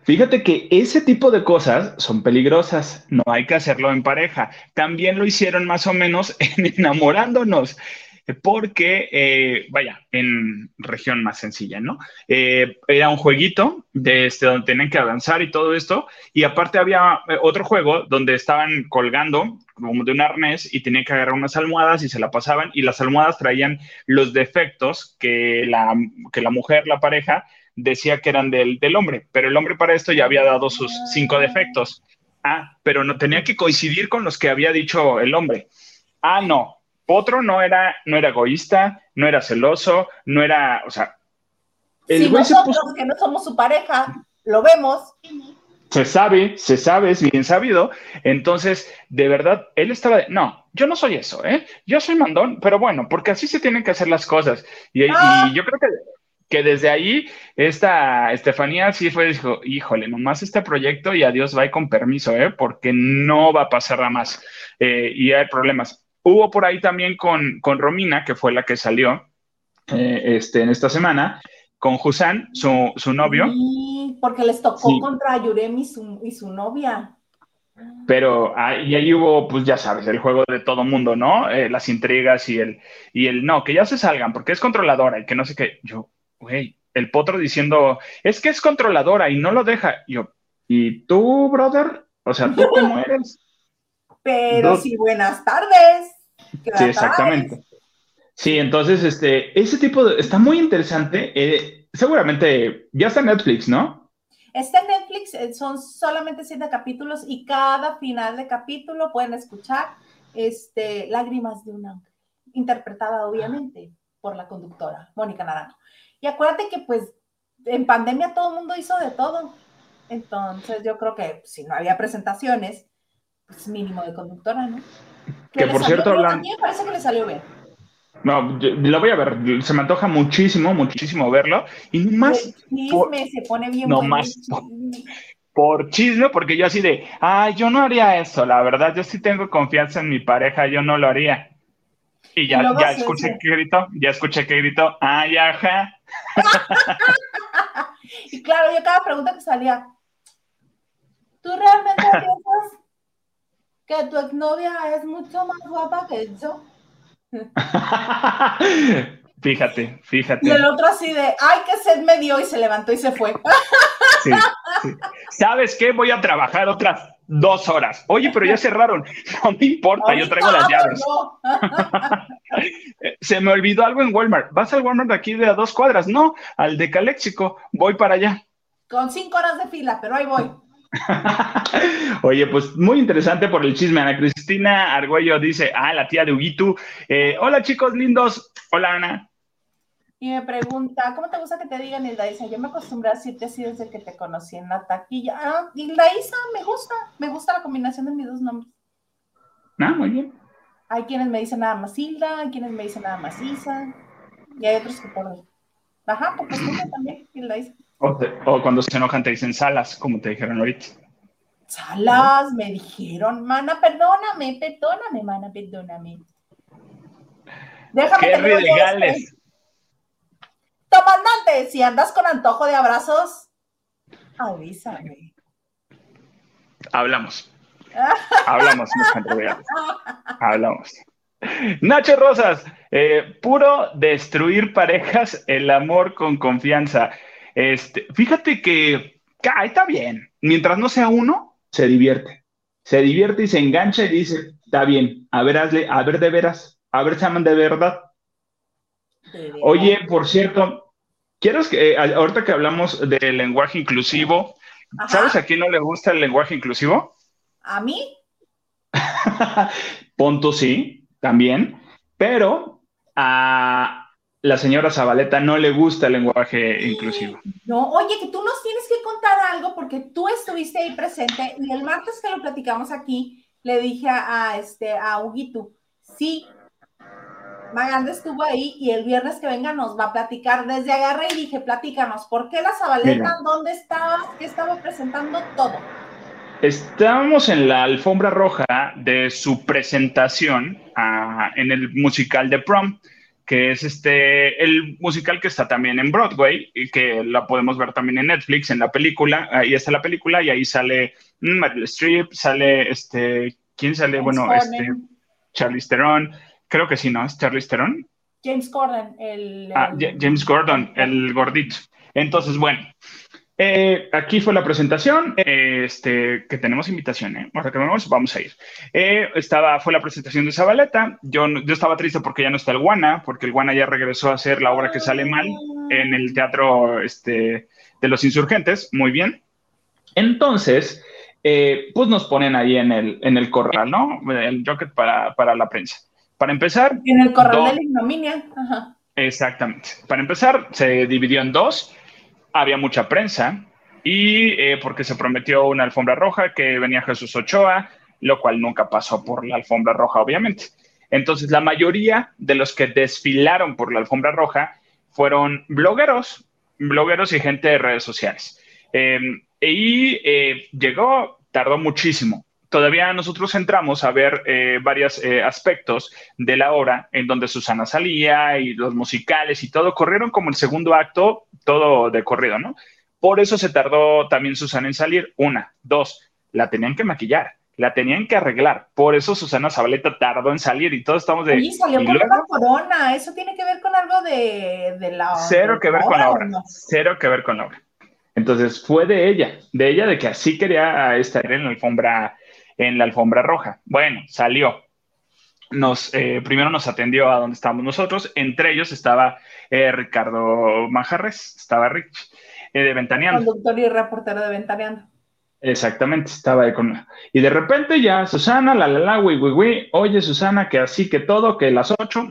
Speaker 2: Fíjate que ese tipo de cosas son peligrosas, no hay que hacerlo en pareja. También lo hicieron más o menos en enamorándonos porque, eh, vaya, en región más sencilla, ¿no? Eh, era un jueguito de este, donde tenían que avanzar y todo esto, y aparte había eh, otro juego donde estaban colgando como de un arnés y tenían que agarrar unas almohadas y se la pasaban, y las almohadas traían los defectos que la, que la mujer, la pareja, decía que eran del, del hombre, pero el hombre para esto ya había dado sus cinco defectos. Ah, pero no tenía que coincidir con los que había dicho el hombre. Ah, no, otro no era, no era egoísta, no era celoso, no era, o sea,
Speaker 1: el nosotros que no somos su pareja. lo vemos.
Speaker 2: Se sabe, se sabe, es bien sabido. Entonces, de verdad, él estaba de, no, yo no soy eso, ¿eh? Yo soy mandón, pero bueno, porque así se tienen que hacer las cosas. Y, ah. yo creo que, que desde ahí, esta Estefanía sí fue, dijo, híjole, nomás este proyecto y adiós, va con permiso, ¿eh? Porque no va a pasar nada más. Eh, y hay problemas. Hubo por ahí también con, con Romina, que fue la que salió eh, este, en esta semana, con Husan, su, su novio.
Speaker 1: Sí, porque les tocó contra Yurem y su, y su novia.
Speaker 2: Pero ahí, ahí hubo, pues ya sabes, el juego de todo mundo, ¿no? Eh, las intrigas y el, y el no, que ya se salgan, porque es controladora y que no sé qué. Yo, güey, el potro diciendo, es que es controladora y no lo deja. Yo, ¿y tú, brother? O sea, ¿tú cómo eres?
Speaker 1: Pero sí, buenas tardes.
Speaker 2: Sí, exactamente. Sí, entonces, este, ese tipo de, está muy interesante. Eh, seguramente ya está en Netflix, ¿no?
Speaker 1: Está en Netflix, eh, son solamente siete capítulos y cada final de capítulo pueden escuchar este, Lágrimas de un ángel, interpretada obviamente por la conductora Mónica Naranjo. Y acuérdate que pues en pandemia todo el mundo hizo de todo. Entonces yo creo que si no había presentaciones, pues mínimo de conductora, ¿no?
Speaker 2: Que, por cierto,
Speaker 1: hablando... A mí me parece que le salió bien.
Speaker 2: No, lo voy a ver. Se me antoja muchísimo, muchísimo verlo. Y más.
Speaker 1: chisme se pone bien.
Speaker 2: No más. Por, chisme, porque yo así de, ay, yo no haría eso, la verdad, yo sí tengo confianza en mi pareja, yo no lo haría. Y ya, ya escuché que gritó, ya escuché que gritó, ay, ajá.
Speaker 1: y claro, yo cada pregunta que salía, ¿tú realmente piensas que tu exnovia es mucho más guapa que yo?
Speaker 2: fíjate, fíjate.
Speaker 1: Y el otro así de, ay, qué sed me dio y se levantó y se fue.
Speaker 2: ¿Sabes qué? Voy a trabajar otras dos horas. Oye, pero ya cerraron. No me importa, yo traigo las llaves. se me olvidó algo en Walmart. ¿Vas al Walmart de aquí de a dos cuadras? No, al de Caléxico. Voy para allá.
Speaker 1: Con cinco horas de fila, pero ahí voy.
Speaker 2: Oye, pues muy interesante por el chisme. Ana Cristina Argüello dice, ah, la tía de Huguito. Eh, hola chicos lindos. Hola Ana.
Speaker 1: Y me pregunta, ¿cómo te gusta que te digan Hilda Isa? Yo me acostumbré a decirte así desde que te conocí en la taquilla. Ah, Hilda Isa, me gusta. Me gusta la combinación de mis dos nombres.
Speaker 2: Ah, muy bien.
Speaker 1: Hay quienes me dicen nada más Hilda, hay quienes me dicen nada más Isa. Y hay otros que por... Ajá, por costumbre también,
Speaker 2: O, cuando se enojan te dicen salas, como te dijeron ahorita.
Speaker 1: Salas, me dijeron, mana, perdóname, perdóname, mana, perdóname.
Speaker 2: Déjame Qué regales.
Speaker 1: Tomandante, si andas con antojo de abrazos, avísame.
Speaker 2: Hablamos. Hablamos, Hablamos. Nacho Rosas, eh, puro destruir parejas, el amor con confianza. Este, fíjate que está bien. Mientras no sea uno, se divierte. Se divierte y se engancha y dice, está bien, a ver, hazle, a ver de veras, a ver, llaman de verdad. Oye, por cierto, quiero que, eh, ahorita que hablamos del lenguaje inclusivo, ¿sabes a quién no le gusta el lenguaje inclusivo?
Speaker 1: ¿A mí?
Speaker 2: Punto sí, también, pero a, la señora Zabaleta no le gusta el lenguaje inclusivo.
Speaker 1: No, oye, que tú nos tienes que contar algo porque tú estuviste ahí presente y el martes que lo platicamos aquí, le dije a, este, a Huguito, sí, Maganda estuvo ahí y el viernes que venga nos va a platicar. Desde agarré y dije, platícanos, ¿por qué la Zabaleta? ¿Dónde estaba? ¿Qué estaba presentando? Todo.
Speaker 2: Estábamos en la alfombra roja de su presentación ah, en el musical de prom que es este, el musical que está también en Broadway y que la podemos ver también en Netflix, en la película, ahí está la película y ahí sale mm, Meryl Streep, sale este, ¿quién sale? bueno, este, Charlize Theron, creo que sí, ¿no? ¿Es Charlize Theron?
Speaker 1: James Gordon, el...
Speaker 2: Ah, James Gordon, el gordito. Entonces, bueno, eh, aquí fue la presentación, este, que tenemos invitación, ¿eh? que vamos, vamos a ir. Eh, estaba, fue la presentación de Zabaleta, yo, yo estaba triste porque ya no está el Guana, porque el Guana ya regresó a hacer la obra que sale mal en el teatro este, de los insurgentes, muy bien. Entonces, eh, pues nos ponen ahí en el, en el corral, ¿no? El jocket para, para la prensa. Para empezar...
Speaker 1: En el corral de la ignominia.
Speaker 2: Exactamente. Para empezar, se dividió en dos había mucha prensa y eh, porque se prometió una alfombra roja que venía Jesús Ochoa, lo cual nunca pasó por la alfombra roja, obviamente. Entonces, la mayoría de los que desfilaron por la alfombra roja fueron blogueros, blogueros y gente de redes sociales. Em, y eh, llegó, tardó muchísimo. Todavía nosotros entramos a ver eh, varios aspectos de la obra en donde Susana salía y los musicales y todo corrieron como el segundo acto, todo de corrido, ¿no? Por eso se tardó también Susana en salir. Una, dos, la tenían que maquillar, la tenían que arreglar. Por eso Susana Zabaleta tardó en salir y todos estamos de.
Speaker 1: Y salió con una corona. Eso tiene que ver con algo de, la.
Speaker 2: Cero que ver con la obra. Cero que ver con la obra. Entonces fue de ella, de ella de que así quería estar en la alfombra, en la alfombra roja. Bueno, salió. Nos, eh, primero nos atendió a donde estábamos nosotros. Entre ellos estaba eh, Ricardo Manjarres, estaba Rich. Eh, de Ventaneando.
Speaker 1: Conductor y reportero de Ventaneando.
Speaker 2: Exactamente, estaba ahí con... Y de repente ya, Susana, la la la, güey, güey, güey, oye Susana, que así que todo, que las ocho,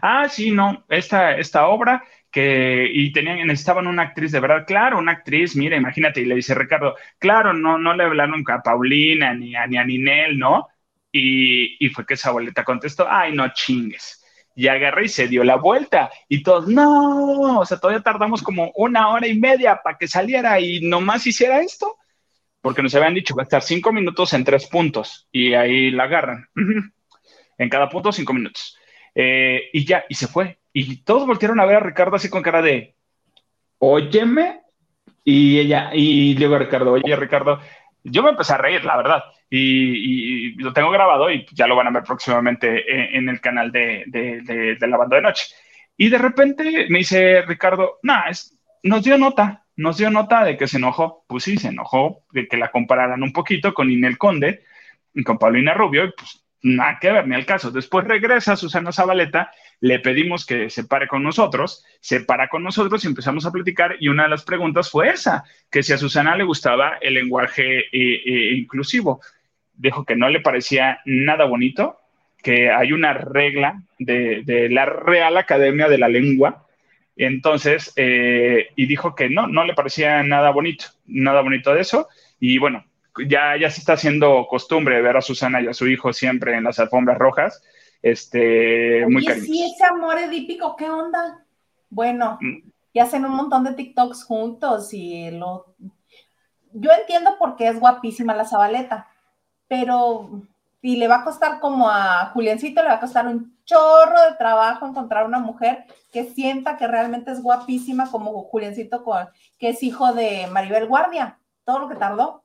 Speaker 2: ah, sí, no, esta, esta obra que, y tenían, necesitaban una actriz de verdad, claro, una actriz, mira, imagínate, y le dice Ricardo, claro, no, no le hablaron a Paulina ni a, ni a Ninel, ¿no? Y, y fue que esa boleta contestó, ay, no chingues y agarré y se dio la vuelta. Y todos, no, o sea, todavía tardamos como una hora y media para que saliera y nomás hiciera esto. Porque nos habían dicho, va a estar cinco minutos en tres puntos. Y ahí la agarran. en cada punto, cinco minutos. Eh, y ya, y se fue. Y todos voltearon a ver a Ricardo así con cara de, óyeme. Y ella, y luego Ricardo, oye, Ricardo, yo me empecé a reír, la verdad y, lo tengo grabado y ya lo van a ver próximamente en, el canal de, de, la banda de noche. Y de repente me dice Ricardo, no, nos dio nota, nos dio nota de que se enojó. Pues sí, se enojó de que la compararan un poquito con Inel Conde y con Paulina Rubio, y pues nada que ver, ni al caso. Después regresa Susana Zabaleta, le pedimos que se pare con nosotros, se para con nosotros y empezamos a platicar y una de las preguntas fue esa, que si a Susana le gustaba el lenguaje eh, eh, inclusivo. Dijo que no le parecía nada bonito, que hay una regla de, la Real Academia de la Lengua, entonces, eh, y dijo que no, no le parecía nada bonito, nada bonito de eso, y bueno, ya, ya se está haciendo costumbre ver a Susana y a su hijo siempre en las alfombras rojas. Este, muy cariñoso.
Speaker 1: Sí, ese amor edípico, ¿qué onda? Bueno, mm. y hacen un montón de TikToks juntos y lo... Yo entiendo por qué es guapísima la Zabaleta, pero y le va a costar como a Juliancito, le va a costar un chorro de trabajo encontrar una mujer que sienta que realmente es guapísima como Juliancito, que es hijo de Maribel Guardia, todo lo que tardó.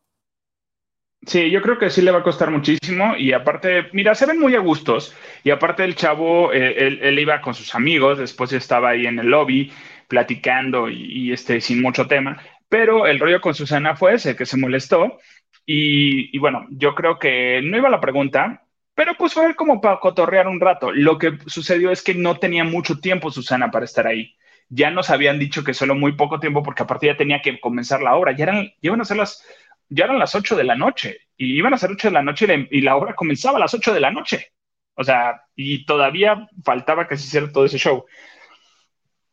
Speaker 2: Sí, yo creo que sí le va a costar muchísimo y aparte, mira, se ven muy a gustos y aparte el chavo, eh, él, iba con sus amigos, después estaba ahí en el lobby platicando y, este, sin mucho tema, pero el rollo con Susana fue ese, que se molestó y, bueno, yo creo que no iba la pregunta, pero pues fue como para cotorrear un rato. Lo que sucedió es que no tenía mucho tiempo Susana para estar ahí ya nos habían dicho que solo muy poco tiempo porque aparte ya tenía que comenzar la obra, ya eran, iban a ser las ya eran las 8 de la noche y iban a ser 8 de la noche y la, obra comenzaba a las 8 de la noche. O sea, y todavía faltaba se hiciera todo ese show.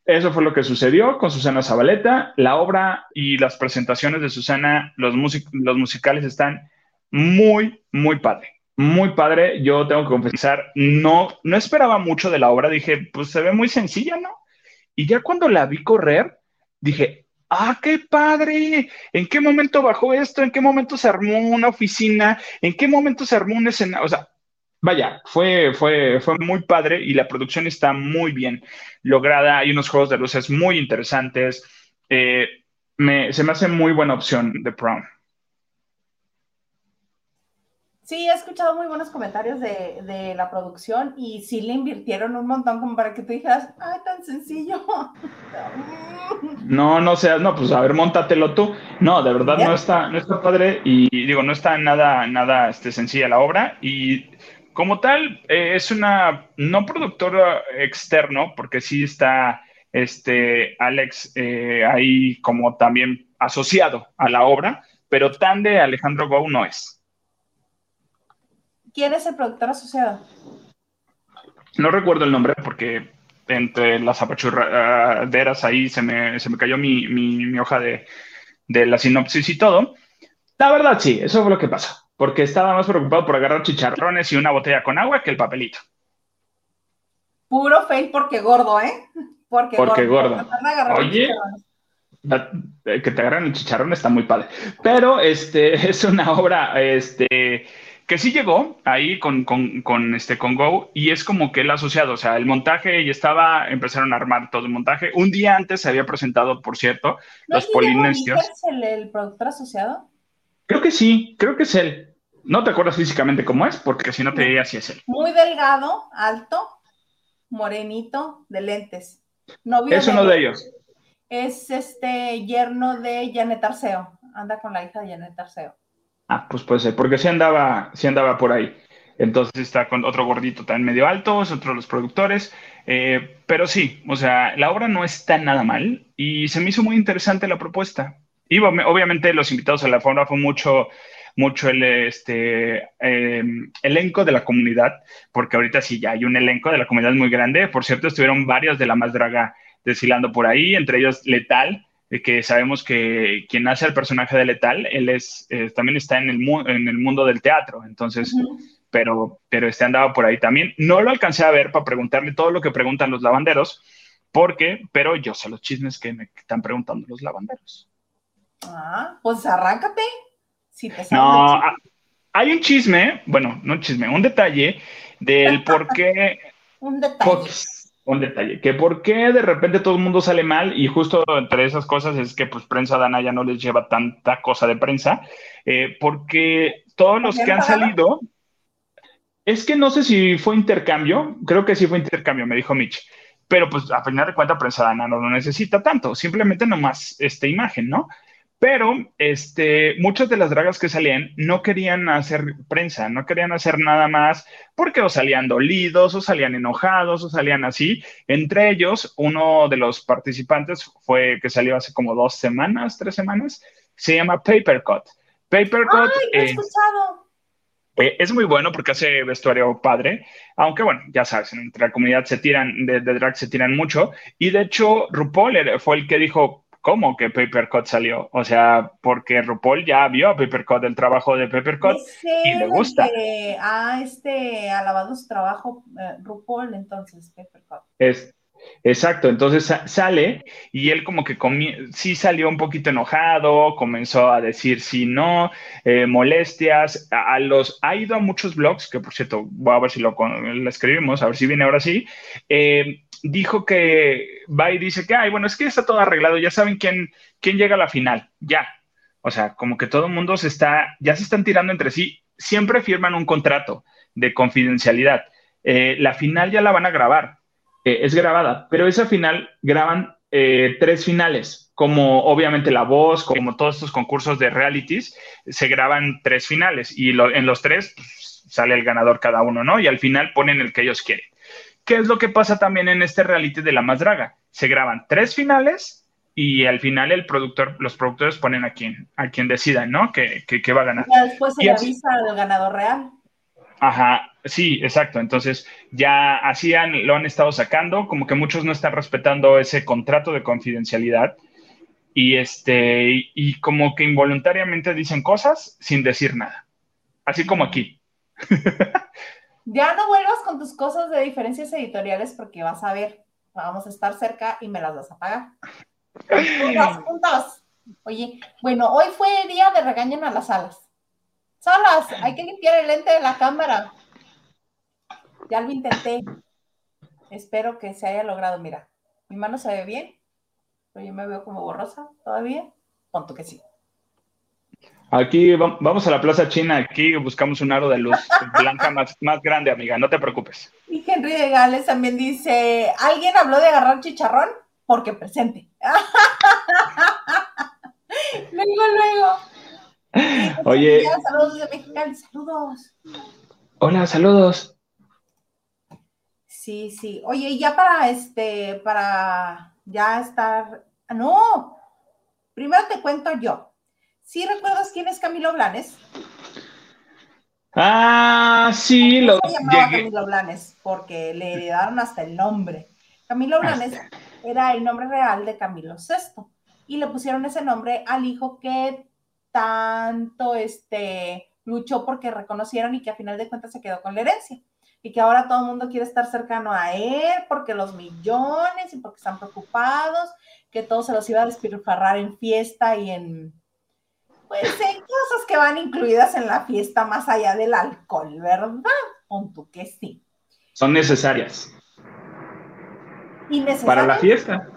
Speaker 2: Eso fue lo que sucedió con Susana Zabaleta. La obra y las presentaciones de Susana, los, los musicales están muy, muy padre. Muy padre. Yo tengo que confesar, no, no esperaba mucho de la obra. Dije, pues se ve muy sencilla, ¿no? Y ya cuando la vi correr, dije, ¡Ah, qué padre! ¿En qué momento bajó esto? ¿En qué momento se armó una oficina? ¿En qué momento se armó un escenario? O sea, vaya, fue, fue, fue muy padre y la producción está muy bien lograda. Hay unos juegos de luces muy interesantes. Eh, se me hace muy buena opción The Prom.
Speaker 1: Sí, he escuchado muy buenos comentarios de, la producción y sí le invirtieron un montón como para que tú dijeras, ay, tan sencillo.
Speaker 2: No, no seas, no, pues a ver, montatelo tú. No, de verdad no está, no está padre y digo, no está nada, nada este, sencilla la obra y como tal eh, es una, no productor externo, porque sí está este Alex eh, ahí como también asociado a la obra, pero tan de Alejandro Gou no es.
Speaker 1: ¿Quién es el productor asociado?
Speaker 2: No recuerdo el nombre porque entre las apachurraderas ahí se me, se me cayó mi, hoja de, de la sinopsis y todo. La verdad, sí, eso fue lo que pasó, porque estaba más preocupado por agarrar chicharrones y una botella con agua que el papelito.
Speaker 1: Puro fail porque gordo, ¿eh?
Speaker 2: Porque, gordo. Oye, eh, que te agarran el chicharrón está muy padre. Pero este es una obra este, que sí llegó ahí con, con, este, con Go y es como que el asociado, o sea, el montaje y estaba, empezaron a armar todo el montaje. Un día antes se había presentado, por cierto, los polinesios.
Speaker 1: ¿Es el, el productor asociado?
Speaker 2: Creo que sí, creo que es él. No te acuerdas físicamente cómo es, porque si no te diría si es él.
Speaker 1: Muy delgado, alto, morenito, de lentes.
Speaker 2: es uno de ellos.
Speaker 1: Es este yerno de Janet Arceo. Anda con la hija de Janet Arceo.
Speaker 2: Ah, pues puede ser, porque sí andaba, sí andaba por ahí. Entonces está con otro gordito también medio alto, es otro de los productores. Eh, pero sí, o sea, la obra no está nada mal y se me hizo muy interesante la propuesta. Y obviamente los invitados a la forma fue mucho, mucho el este, em, elenco de la comunidad, porque ahorita sí ya hay un elenco de la comunidad muy grande. Por cierto, estuvieron varios de la más draga desfilando por ahí, entre ellos Letal, que sabemos que quien hace el personaje de Letal, él es, eh, también está en el, en el mundo del teatro, entonces, pero, pero este andaba por ahí también. No lo alcancé a ver para preguntarle todo lo que preguntan los lavanderos, porque, pero yo sé los chismes que me están preguntando los lavanderos.
Speaker 1: Ah, pues arráncate. Si te
Speaker 2: no, ah, hay un chisme, bueno, no un chisme, un detalle del por qué.
Speaker 1: un detalle
Speaker 2: un detalle, que por qué de repente todo el mundo sale mal y justo entre esas cosas es que pues prensa dana ya no les lleva tanta cosa de prensa, eh, porque todos los que han salido, es que no sé si fue intercambio, creo que sí fue intercambio, me dijo Mitch, pero pues a final de cuentas prensa dana no lo necesita tanto, simplemente nomás esta imagen, ¿no? Pero este, muchas de las dragas que salían no querían hacer prensa, no querían hacer nada más porque o salían dolidos o salían enojados o salían así. Entre ellos, uno de los participantes fue que salió hace como dos semanas, tres semanas, se llama Papercut. Papercut
Speaker 1: Ay,
Speaker 2: eh, es muy bueno porque hace vestuario padre, aunque bueno, ya sabes, entre la comunidad se tiran, de, de drag se tiran mucho. Y de hecho, RuPaul fue el que dijo, cómo que Papercut salió. O sea, porque RuPaul ya vio a Papercut, el trabajo de Papercut, y le gusta.
Speaker 1: ah, este, alabado su trabajo, eh, RuPaul, entonces, Papercut.
Speaker 2: Es, Exacto, entonces sale y él como que sí salió un poquito enojado, comenzó a decir sí, no, eh, molestias, a, los, ha ido a muchos blogs, que por cierto, voy a ver si lo, lo escribimos, a ver si viene ahora sí, eh, dijo que va y dice que, ay, bueno, es que está todo arreglado, ya saben quién, quién llega a la final, ya. O sea, como que todo el mundo se está, ya se están tirando entre sí, siempre firman un contrato de confidencialidad. Eh, la final ya la van a grabar, eh, es grabada, pero esa final graban eh, tres finales, como obviamente La Voz, como todos estos concursos de realities, se graban tres finales y en los tres pues, sale el ganador cada uno, ¿no? Y al final ponen el que ellos quieren. ¿Qué es lo que pasa también en este reality de La Más Draga? Se graban tres finales y al final el productor, los productores ponen a quien, a quien decidan, ¿no? Que, va a ganar.
Speaker 1: Y después se avisa del ganador real.
Speaker 2: Ajá, sí, exacto. Entonces, ya así lo han estado sacando, como que muchos no están respetando ese contrato de confidencialidad y este, y como que involuntariamente dicen cosas sin decir nada. Así como aquí.
Speaker 1: Ya no vuelvas con tus cosas de diferencias editoriales porque vas a ver, vamos a estar cerca y me las vas a pagar. Puntos, puntos. Oye, bueno, hoy fue el día de regañen a las alas. Salas, hay que limpiar el lente de la cámara. Ya lo intenté. Espero que se haya logrado. Mira, mi mano se ve bien, pero yo me veo como borrosa todavía. Punto que sí.
Speaker 2: Aquí vamos a la Plaza China, aquí buscamos un aro de luz blanca más, más grande, amiga, no te preocupes.
Speaker 1: Y Henry de Gales también dice, ¿alguien habló de agarrar chicharrón? Porque presente. luego, luego.
Speaker 2: Oye.
Speaker 1: Saludos de Mexicali, saludos.
Speaker 2: Hola, saludos.
Speaker 1: Sí, sí. Oye, y ya para este, para ya estar. No, primero te cuento yo. ¿Sí recuerdas quién es Camilo Blanes?
Speaker 2: Ah, sí,
Speaker 1: lo se llamaba Camilo Blanes porque le heredaron hasta el nombre. Camilo Blanes era el nombre real de Camilo VI. y le pusieron ese nombre al hijo que tanto este, luchó porque reconocieron y que a final de cuentas se quedó con la herencia. Y que ahora todo el mundo quiere estar cercano a él porque los millones y porque están preocupados, que todo se los iba a despilfarrar en fiesta y en, pues en cosas que van incluidas en la fiesta más allá del alcohol, ¿verdad? Pon tú que sí.
Speaker 2: Son necesarias. Para la fiesta.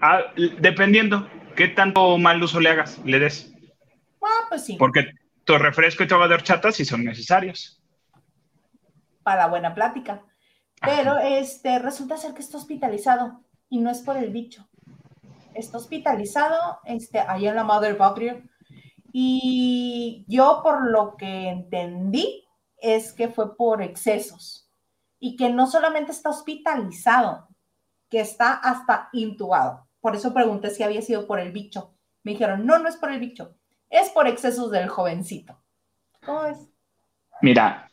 Speaker 2: Ah, dependiendo, ¿qué tanto mal uso le hagas, le des?
Speaker 1: Ah, pues sí.
Speaker 2: Porque tu refresco y tu agua de horchata sí son necesarios.
Speaker 1: Para buena plática. Pero este resulta ser que está hospitalizado y no es por el bicho. Está hospitalizado este, allá en la Mother Patria. Y yo, por lo que entendí, es que fue por excesos. Y que no solamente está hospitalizado, que está hasta intubado. Por eso pregunté si había sido por el bicho. Me dijeron, no, no es por el bicho, es por excesos del jovencito. ¿Cómo es?
Speaker 2: Mira,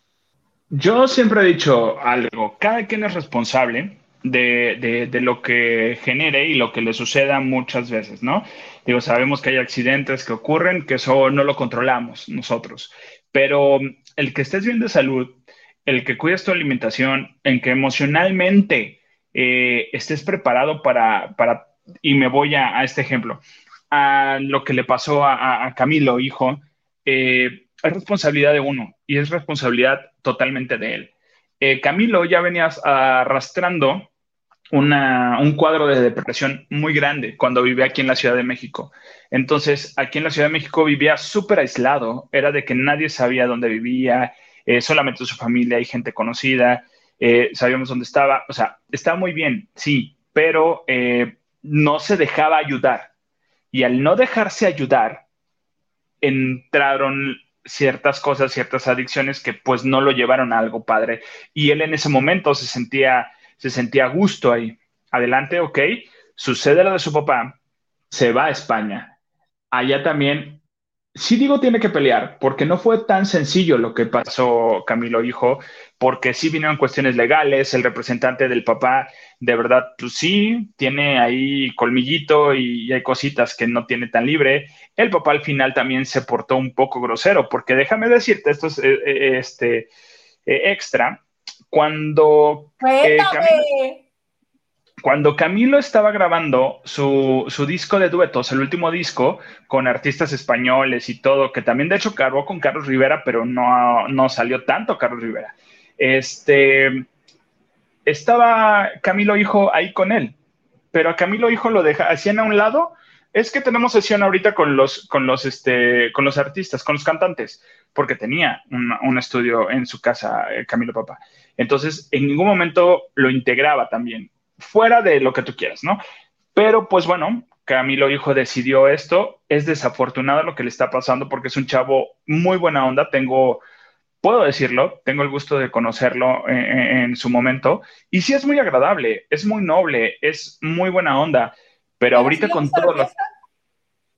Speaker 2: yo siempre he dicho algo, cada quien es responsable de, de, lo que genere y lo que le suceda muchas veces, ¿no? Digo, sabemos que hay accidentes que ocurren, que eso no lo controlamos nosotros, pero el que estés bien de salud, el que cuides tu alimentación, en que emocionalmente eh, estés preparado para, para, y me voy a, este ejemplo, a lo que le pasó a, Camilo, hijo, eh, es responsabilidad de uno y es responsabilidad totalmente de él. Eh, Camilo ya venía arrastrando un cuadro de depresión muy grande cuando vivía aquí en la Ciudad de México. Entonces, aquí en la Ciudad de México vivía súper aislado, era de que nadie sabía dónde vivía, solamente su familia y gente conocida. Eh, sabíamos dónde estaba, o sea, estaba muy bien, sí, pero eh, no se dejaba ayudar. Y al no dejarse ayudar, entraron ciertas cosas, ciertas adicciones que pues no lo llevaron a algo padre. Y él en ese momento se sentía, se sentía a gusto ahí. Adelante, ok, sucede lo de su papá, se va a España. Allá también sí digo tiene que pelear, porque no fue tan sencillo lo que pasó Camilo Hijo, porque sí vinieron cuestiones legales, el representante del papá, de verdad, pues sí, tiene ahí colmillito y, hay cositas que no tiene tan libre. El papá al final también se portó un poco grosero, porque déjame decirte, esto es eh, eh, este, eh, extra, cuando... Camilo estaba grabando su, disco de duetos, el último disco, con artistas españoles y todo, que también de hecho cargó con Carlos Rivera, pero no, no salió tanto Carlos Rivera. Este, estaba Camilo Hijo ahí con él, pero a Camilo Hijo lo deja, hacían a un lado, es que tenemos sesión ahorita con los, con los, este, con los artistas, con los cantantes, porque tenía un, un estudio en su casa, eh, Camilo Papá. Entonces, en ningún momento lo integraba también fuera de lo que tú quieras, ¿no? Pero pues bueno, Camilo Hijo decidió esto. Es desafortunado lo que le está pasando porque es un chavo muy buena onda. Tengo, puedo decirlo, tengo el gusto de conocerlo en, su momento. Y sí es muy agradable, es muy noble, es muy buena onda. Pero ahorita con todo lo...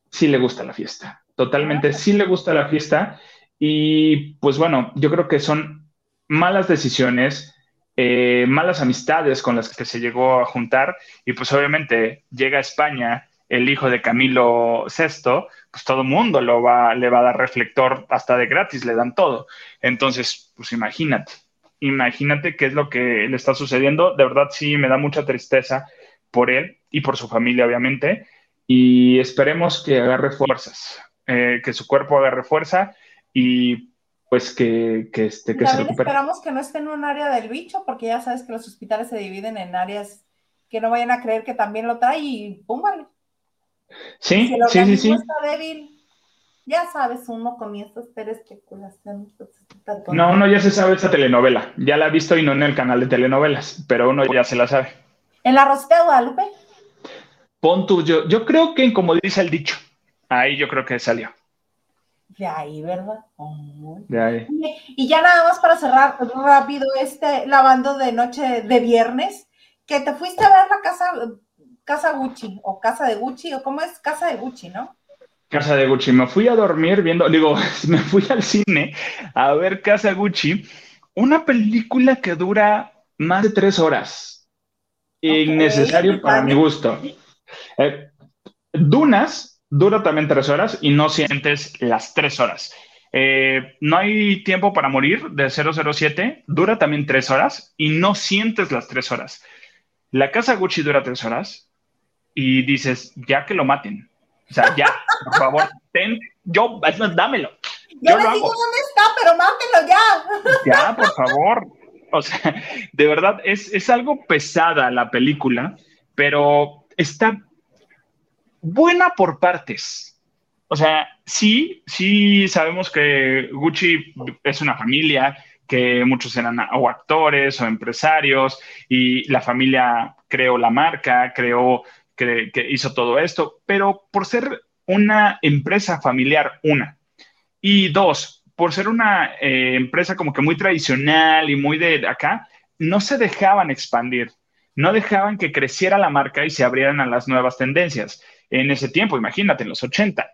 Speaker 2: Sí le gusta la fiesta, totalmente, ah. sí le gusta la fiesta. Y pues bueno, yo creo que son malas decisiones eh, malas amistades con las que se llegó a juntar y pues obviamente llega a España el hijo de Camilo VI, pues todo el mundo lo va, le va a dar reflector hasta de gratis, le dan todo. Entonces, pues imagínate, imagínate qué es lo que le está sucediendo. De verdad sí me da mucha tristeza por él y por su familia, obviamente, y esperemos que agarre fuerzas, eh, que su cuerpo agarre fuerza y pues que, que, este, que se recupere.
Speaker 1: Esperamos que no esté en un área del bicho, porque ya sabes que los hospitales se dividen en áreas que no vayan a creer que también lo trae y pum,
Speaker 2: Sí, si el sí, sí, sí.
Speaker 1: está débil, ya sabes, uno comienza a hacer especulaciones.
Speaker 2: No, no, ya se sabe esa telenovela. Ya la ha visto y no en el canal de telenovelas, pero uno ya se la sabe.
Speaker 1: ¿En la Rosita de Guadalupe?
Speaker 2: Pon tu, yo, yo creo que, como dice el dicho, ahí yo creo que salió.
Speaker 1: De ahí, ¿verdad?
Speaker 2: de ahí.
Speaker 1: Y ya nada más para cerrar rápido este lavando de noche de viernes, que te fuiste a ver la casa, casa Gucci, o casa de Gucci, o cómo es casa de Gucci, ¿no?
Speaker 2: Casa de Gucci. Me fui a dormir viendo, digo, me fui al cine a ver Casa Gucci, una película que dura más de tres horas. Innecesario para mi gusto. Eh, Dunas dura también tres horas y no sientes las tres horas. Eh, no hay tiempo para morir de 007, dura también tres horas y no sientes las tres horas. La casa Gucci dura tres horas y dices, ya que lo maten. O sea, ya, por favor, ten, yo, dámelo.
Speaker 1: Yo, le digo dónde está, pero mátelo ya.
Speaker 2: Ya, por favor. O sea, de verdad, es, es algo pesada la película, pero está buena por partes. O sea, sí, sí sabemos que Gucci es una familia, que muchos eran o actores o empresarios y la familia creó la marca, creó, que, hizo todo esto, pero por ser una empresa familiar, una, y dos, por ser una eh, empresa como que muy tradicional y muy de acá, no se dejaban expandir, no dejaban que creciera la marca y se abrieran a las nuevas tendencias. En ese tiempo, imagínate, en los 80.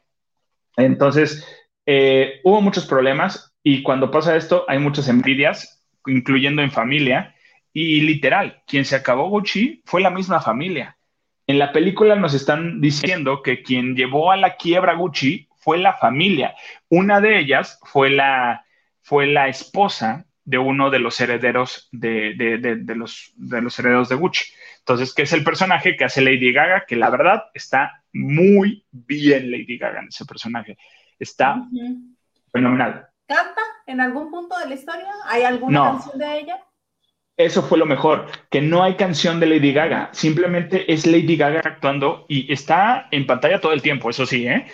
Speaker 2: Entonces, eh, hubo muchos problemas y cuando pasa esto hay muchas envidias, incluyendo en familia. Y literal, quien se acabó Gucci fue la misma familia. En la película nos están diciendo que quien llevó a la quiebra Gucci fue la familia. Una de ellas fue la, fue la esposa de uno de los herederos de, de, los, de los herederos de Gucci. Entonces, que es el personaje que hace Lady Gaga, que la verdad está muy bien Lady Gaga en ese personaje. Está fenomenal.
Speaker 1: ¿Canta en algún punto de la historia? ¿Hay alguna canción de ella?
Speaker 2: Eso fue lo mejor, que no hay canción de Lady Gaga, simplemente es Lady Gaga actuando y está en pantalla todo el tiempo, eso sí, ¿eh?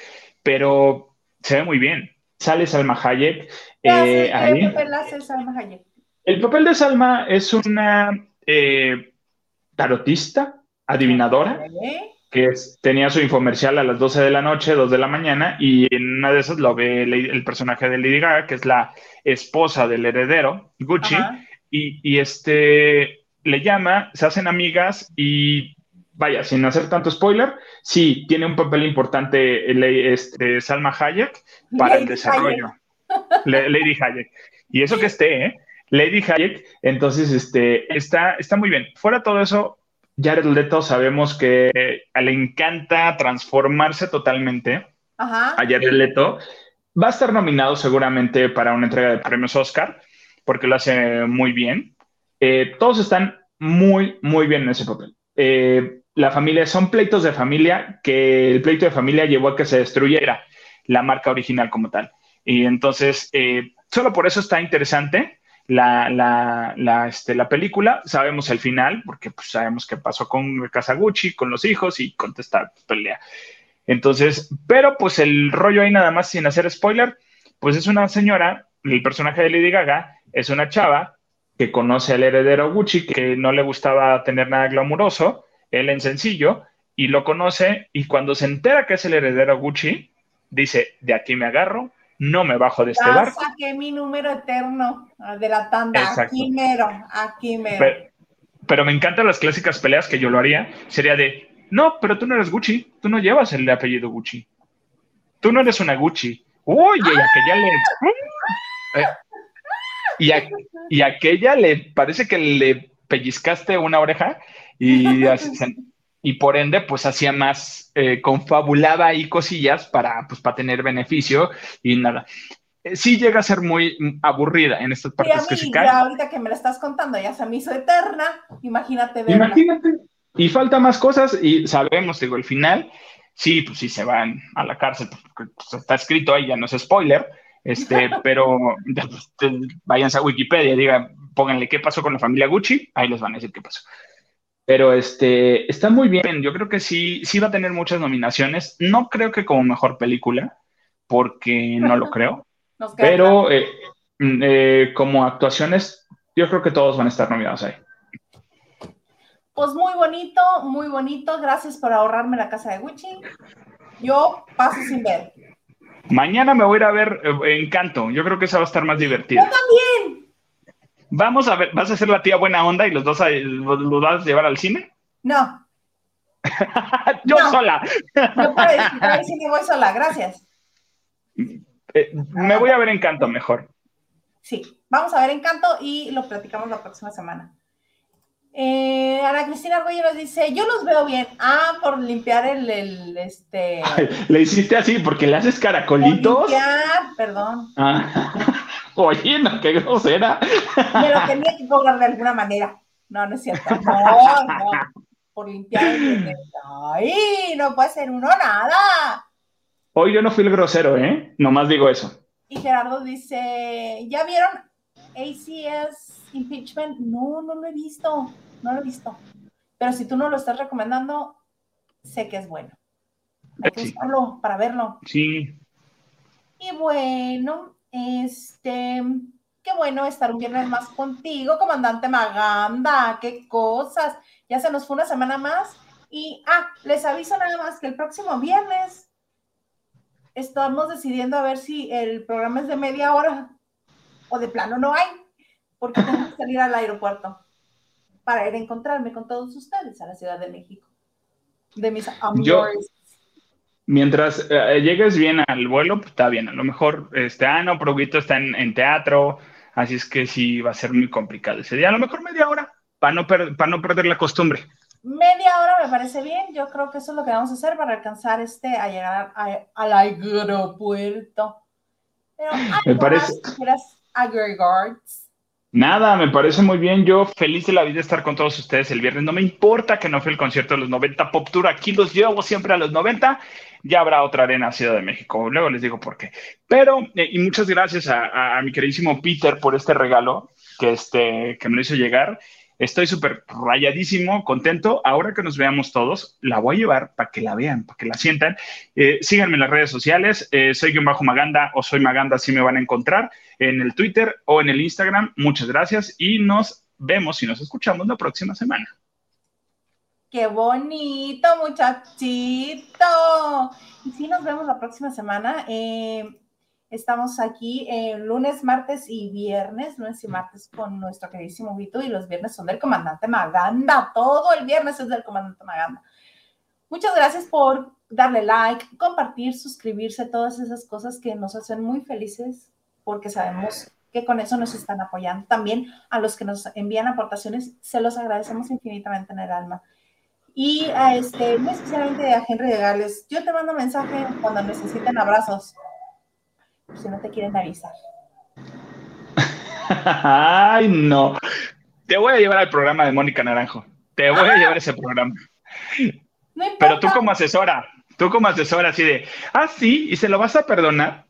Speaker 2: pero se ve muy bien. Sale Salma Hayek.
Speaker 1: Eh, ¿Qué papel hace Salma Hayek?
Speaker 2: El papel de Salma es una eh, tarotista, adivinadora que tenía su infomercial a las 12 de la noche, 2 de la mañana, y en una de esas lo ve el, personaje de Lady Gaga, que es la esposa del heredero, Gucci, y, este le llama, se hacen amigas y vaya, sin hacer tanto spoiler, sí, tiene un papel importante este, Salma Hayek para el desarrollo. Lady Hayek. Y eso que esté, ¿eh? Lady Hayek, entonces, este, está, está muy bien. Fuera todo eso, Jared Leto sabemos que le encanta transformarse totalmente a Jared Leto. Va a estar nominado seguramente para una entrega de premios Oscar, porque lo hace muy bien. Eh, todos están muy, muy bien en ese papel. Eh, la familia, son pleitos de familia que el pleito de familia llevó a que se destruyera la marca original como tal. Y entonces, eh, solo por eso está interesante la, la, la, este, la película, sabemos el final, porque pues, sabemos qué pasó con Kazaguchi, con los hijos y con esta pelea. Entonces, pero pues el rollo ahí nada más sin hacer spoiler, pues es una señora, el personaje de Lady Gaga es una chava que conoce al heredero Gucci, que no le gustaba tener nada glamuroso, él en sencillo, y lo conoce, y cuando se entera que es el heredero Gucci, dice, de aquí me agarro, no me bajo de este ya barco.
Speaker 1: saqué mi número eterno de la tanda, aquí mero, aquí mero.
Speaker 2: Pero, me encantan las clásicas peleas que yo lo haría, sería de, no, pero tú no eres Gucci, tú no llevas el apellido Gucci. Tú no eres una Gucci. Uy, y aquella le... Eh, y, y aquella le parece que le pellizcaste una oreja y así, y por ende, pues hacía más, eh, confabulaba ahí cosillas para, pues, para tener beneficio y nada. Eh, sí llega a ser muy aburrida en estas partes que se caen.
Speaker 1: ahorita que me la estás contando, ya se me hizo eterna, imagínate verla.
Speaker 2: Imagínate. Y falta más cosas y sabemos, digo, el final, sí, pues sí se van a la cárcel, porque pues, está escrito ahí, ya no es spoiler, este, pero pues, váyanse a Wikipedia, digan, pónganle qué pasó con la familia Gucci, ahí les van a decir qué pasó. Pero este, está muy bien. Yo creo que sí, sí va a tener muchas nominaciones. No creo que como mejor película, porque no lo creo. pero eh, mm, eh, como actuaciones, yo creo que todos van a estar nominados ahí.
Speaker 1: Pues muy bonito, muy bonito. Gracias por ahorrarme la casa de Gucci. Yo paso sin ver.
Speaker 2: Mañana me voy a ir a ver eh, Encanto. Yo creo que esa va a estar más divertida.
Speaker 1: Yo también.
Speaker 2: Vamos a ver, ¿vas a ser la tía buena onda y los dos los, vas a llevar al cine?
Speaker 1: No.
Speaker 2: Yo sola.
Speaker 1: Yo para el cine voy sola, gracias.
Speaker 2: Eh, me voy a ver Encanto mejor.
Speaker 1: Sí, vamos a ver Encanto y lo platicamos la próxima semana. Eh, Ana Cristina Arroyo nos dice, yo los veo bien. Ah, por limpiar el, el este.
Speaker 2: le hiciste así porque le haces caracolitos. Por
Speaker 1: limpiar, perdón.
Speaker 2: Ah. Oye, no, qué grosera.
Speaker 1: Me lo tenía que cobrar de alguna manera. No, no es cierto. No, no. Por limpiar el Ay, no puede ser uno nada.
Speaker 2: Hoy yo no fui el grosero, ¿eh? Nomás digo eso.
Speaker 1: Y Gerardo dice, ¿ya vieron ACS Impeachment? No, no lo he visto, no lo he visto. Pero si tú no lo estás recomendando, sé que es bueno. Hay que buscarlo para verlo.
Speaker 2: Sí.
Speaker 1: Y bueno, este, qué bueno estar un viernes más contigo, comandante Maganda, qué cosas. Ya se nos fue una semana más. Y, ah, les aviso nada más que el próximo viernes estamos decidiendo a ver si el programa es de media hora o de plano no hay, porque tengo que salir al aeropuerto para ir a encontrarme con todos ustedes a la Ciudad de México. De mis amigos.
Speaker 2: Mientras eh, llegues bien al vuelo, pues está bien. A lo mejor, este, ah, no, Proguito está en, teatro, así es que sí va a ser muy complicado ese día. A lo mejor media hora, para no, para no perder la costumbre.
Speaker 1: Media hora me parece bien. Yo creo que eso es lo que vamos a hacer para alcanzar este a llegar al aeropuerto.
Speaker 2: Pero, me parece. Nada, me parece muy bien. Yo feliz de la vida estar con todos ustedes el viernes. No me importa que no fue el concierto de los 90 Pop Tour. Aquí los llevo siempre a los 90. Ya habrá otra arena Ciudad de México. Luego les digo por qué. Pero, eh, y muchas gracias a, mi queridísimo Peter por este regalo que, este, que me lo hizo llegar. Estoy súper rayadísimo, contento. Ahora que nos veamos todos, la voy a llevar para que la vean, para que la sientan. Eh, síganme en las redes sociales. Eh, soy guion bajo Maganda o soy Maganda, así me van a encontrar en el Twitter o en el Instagram. Muchas gracias y nos vemos y nos escuchamos la próxima semana.
Speaker 1: Qué bonito, muchachito. Y sí, nos vemos la próxima semana. Eh, Estamos aquí eh, lunes, martes y viernes, lunes y martes con nuestro queridísimo Vito y los viernes son del comandante Maganda. Todo el viernes es del comandante Maganda. Muchas gracias por darle like, compartir, suscribirse, todas esas cosas que nos hacen muy felices porque sabemos que con eso nos están apoyando. También a los que nos envían aportaciones, se los agradecemos infinitamente en el alma. Y a este, muy especialmente a Henry de Gales, yo te mando mensaje cuando necesiten abrazos si no te quieren avisar.
Speaker 2: Ay, no. Te voy a llevar al programa de Mónica Naranjo. Te voy a llevar ese programa. Pero tú como asesora, tú como asesora así de, ah, sí, y se lo vas a perdonar,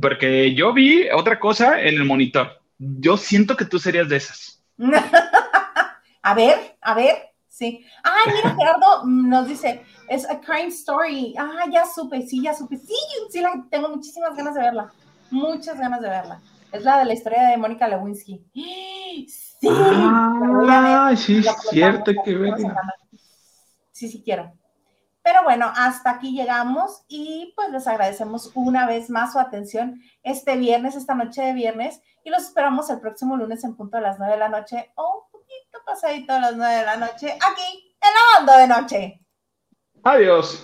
Speaker 2: porque yo vi otra cosa en el monitor. Yo siento que tú serías de esas.
Speaker 1: a ver, a ver, sí. Ay, mira, Gerardo nos dice, es a crime story. Ah, ya supe, sí, ya supe. Sí, sí, la, tengo muchísimas ganas de verla muchas ganas de verla. Es la de la historia de Mónica Lewinsky.
Speaker 2: Sí, ah, sí, es cierto que verla.
Speaker 1: Sí, sí quiero. Pero bueno, hasta aquí llegamos y pues les agradecemos una vez más su atención este viernes, esta noche de viernes, y los esperamos el próximo lunes en punto a las nueve de la noche o poquito pasadito a las nueve de la noche aquí en la banda de noche.
Speaker 2: Adiós.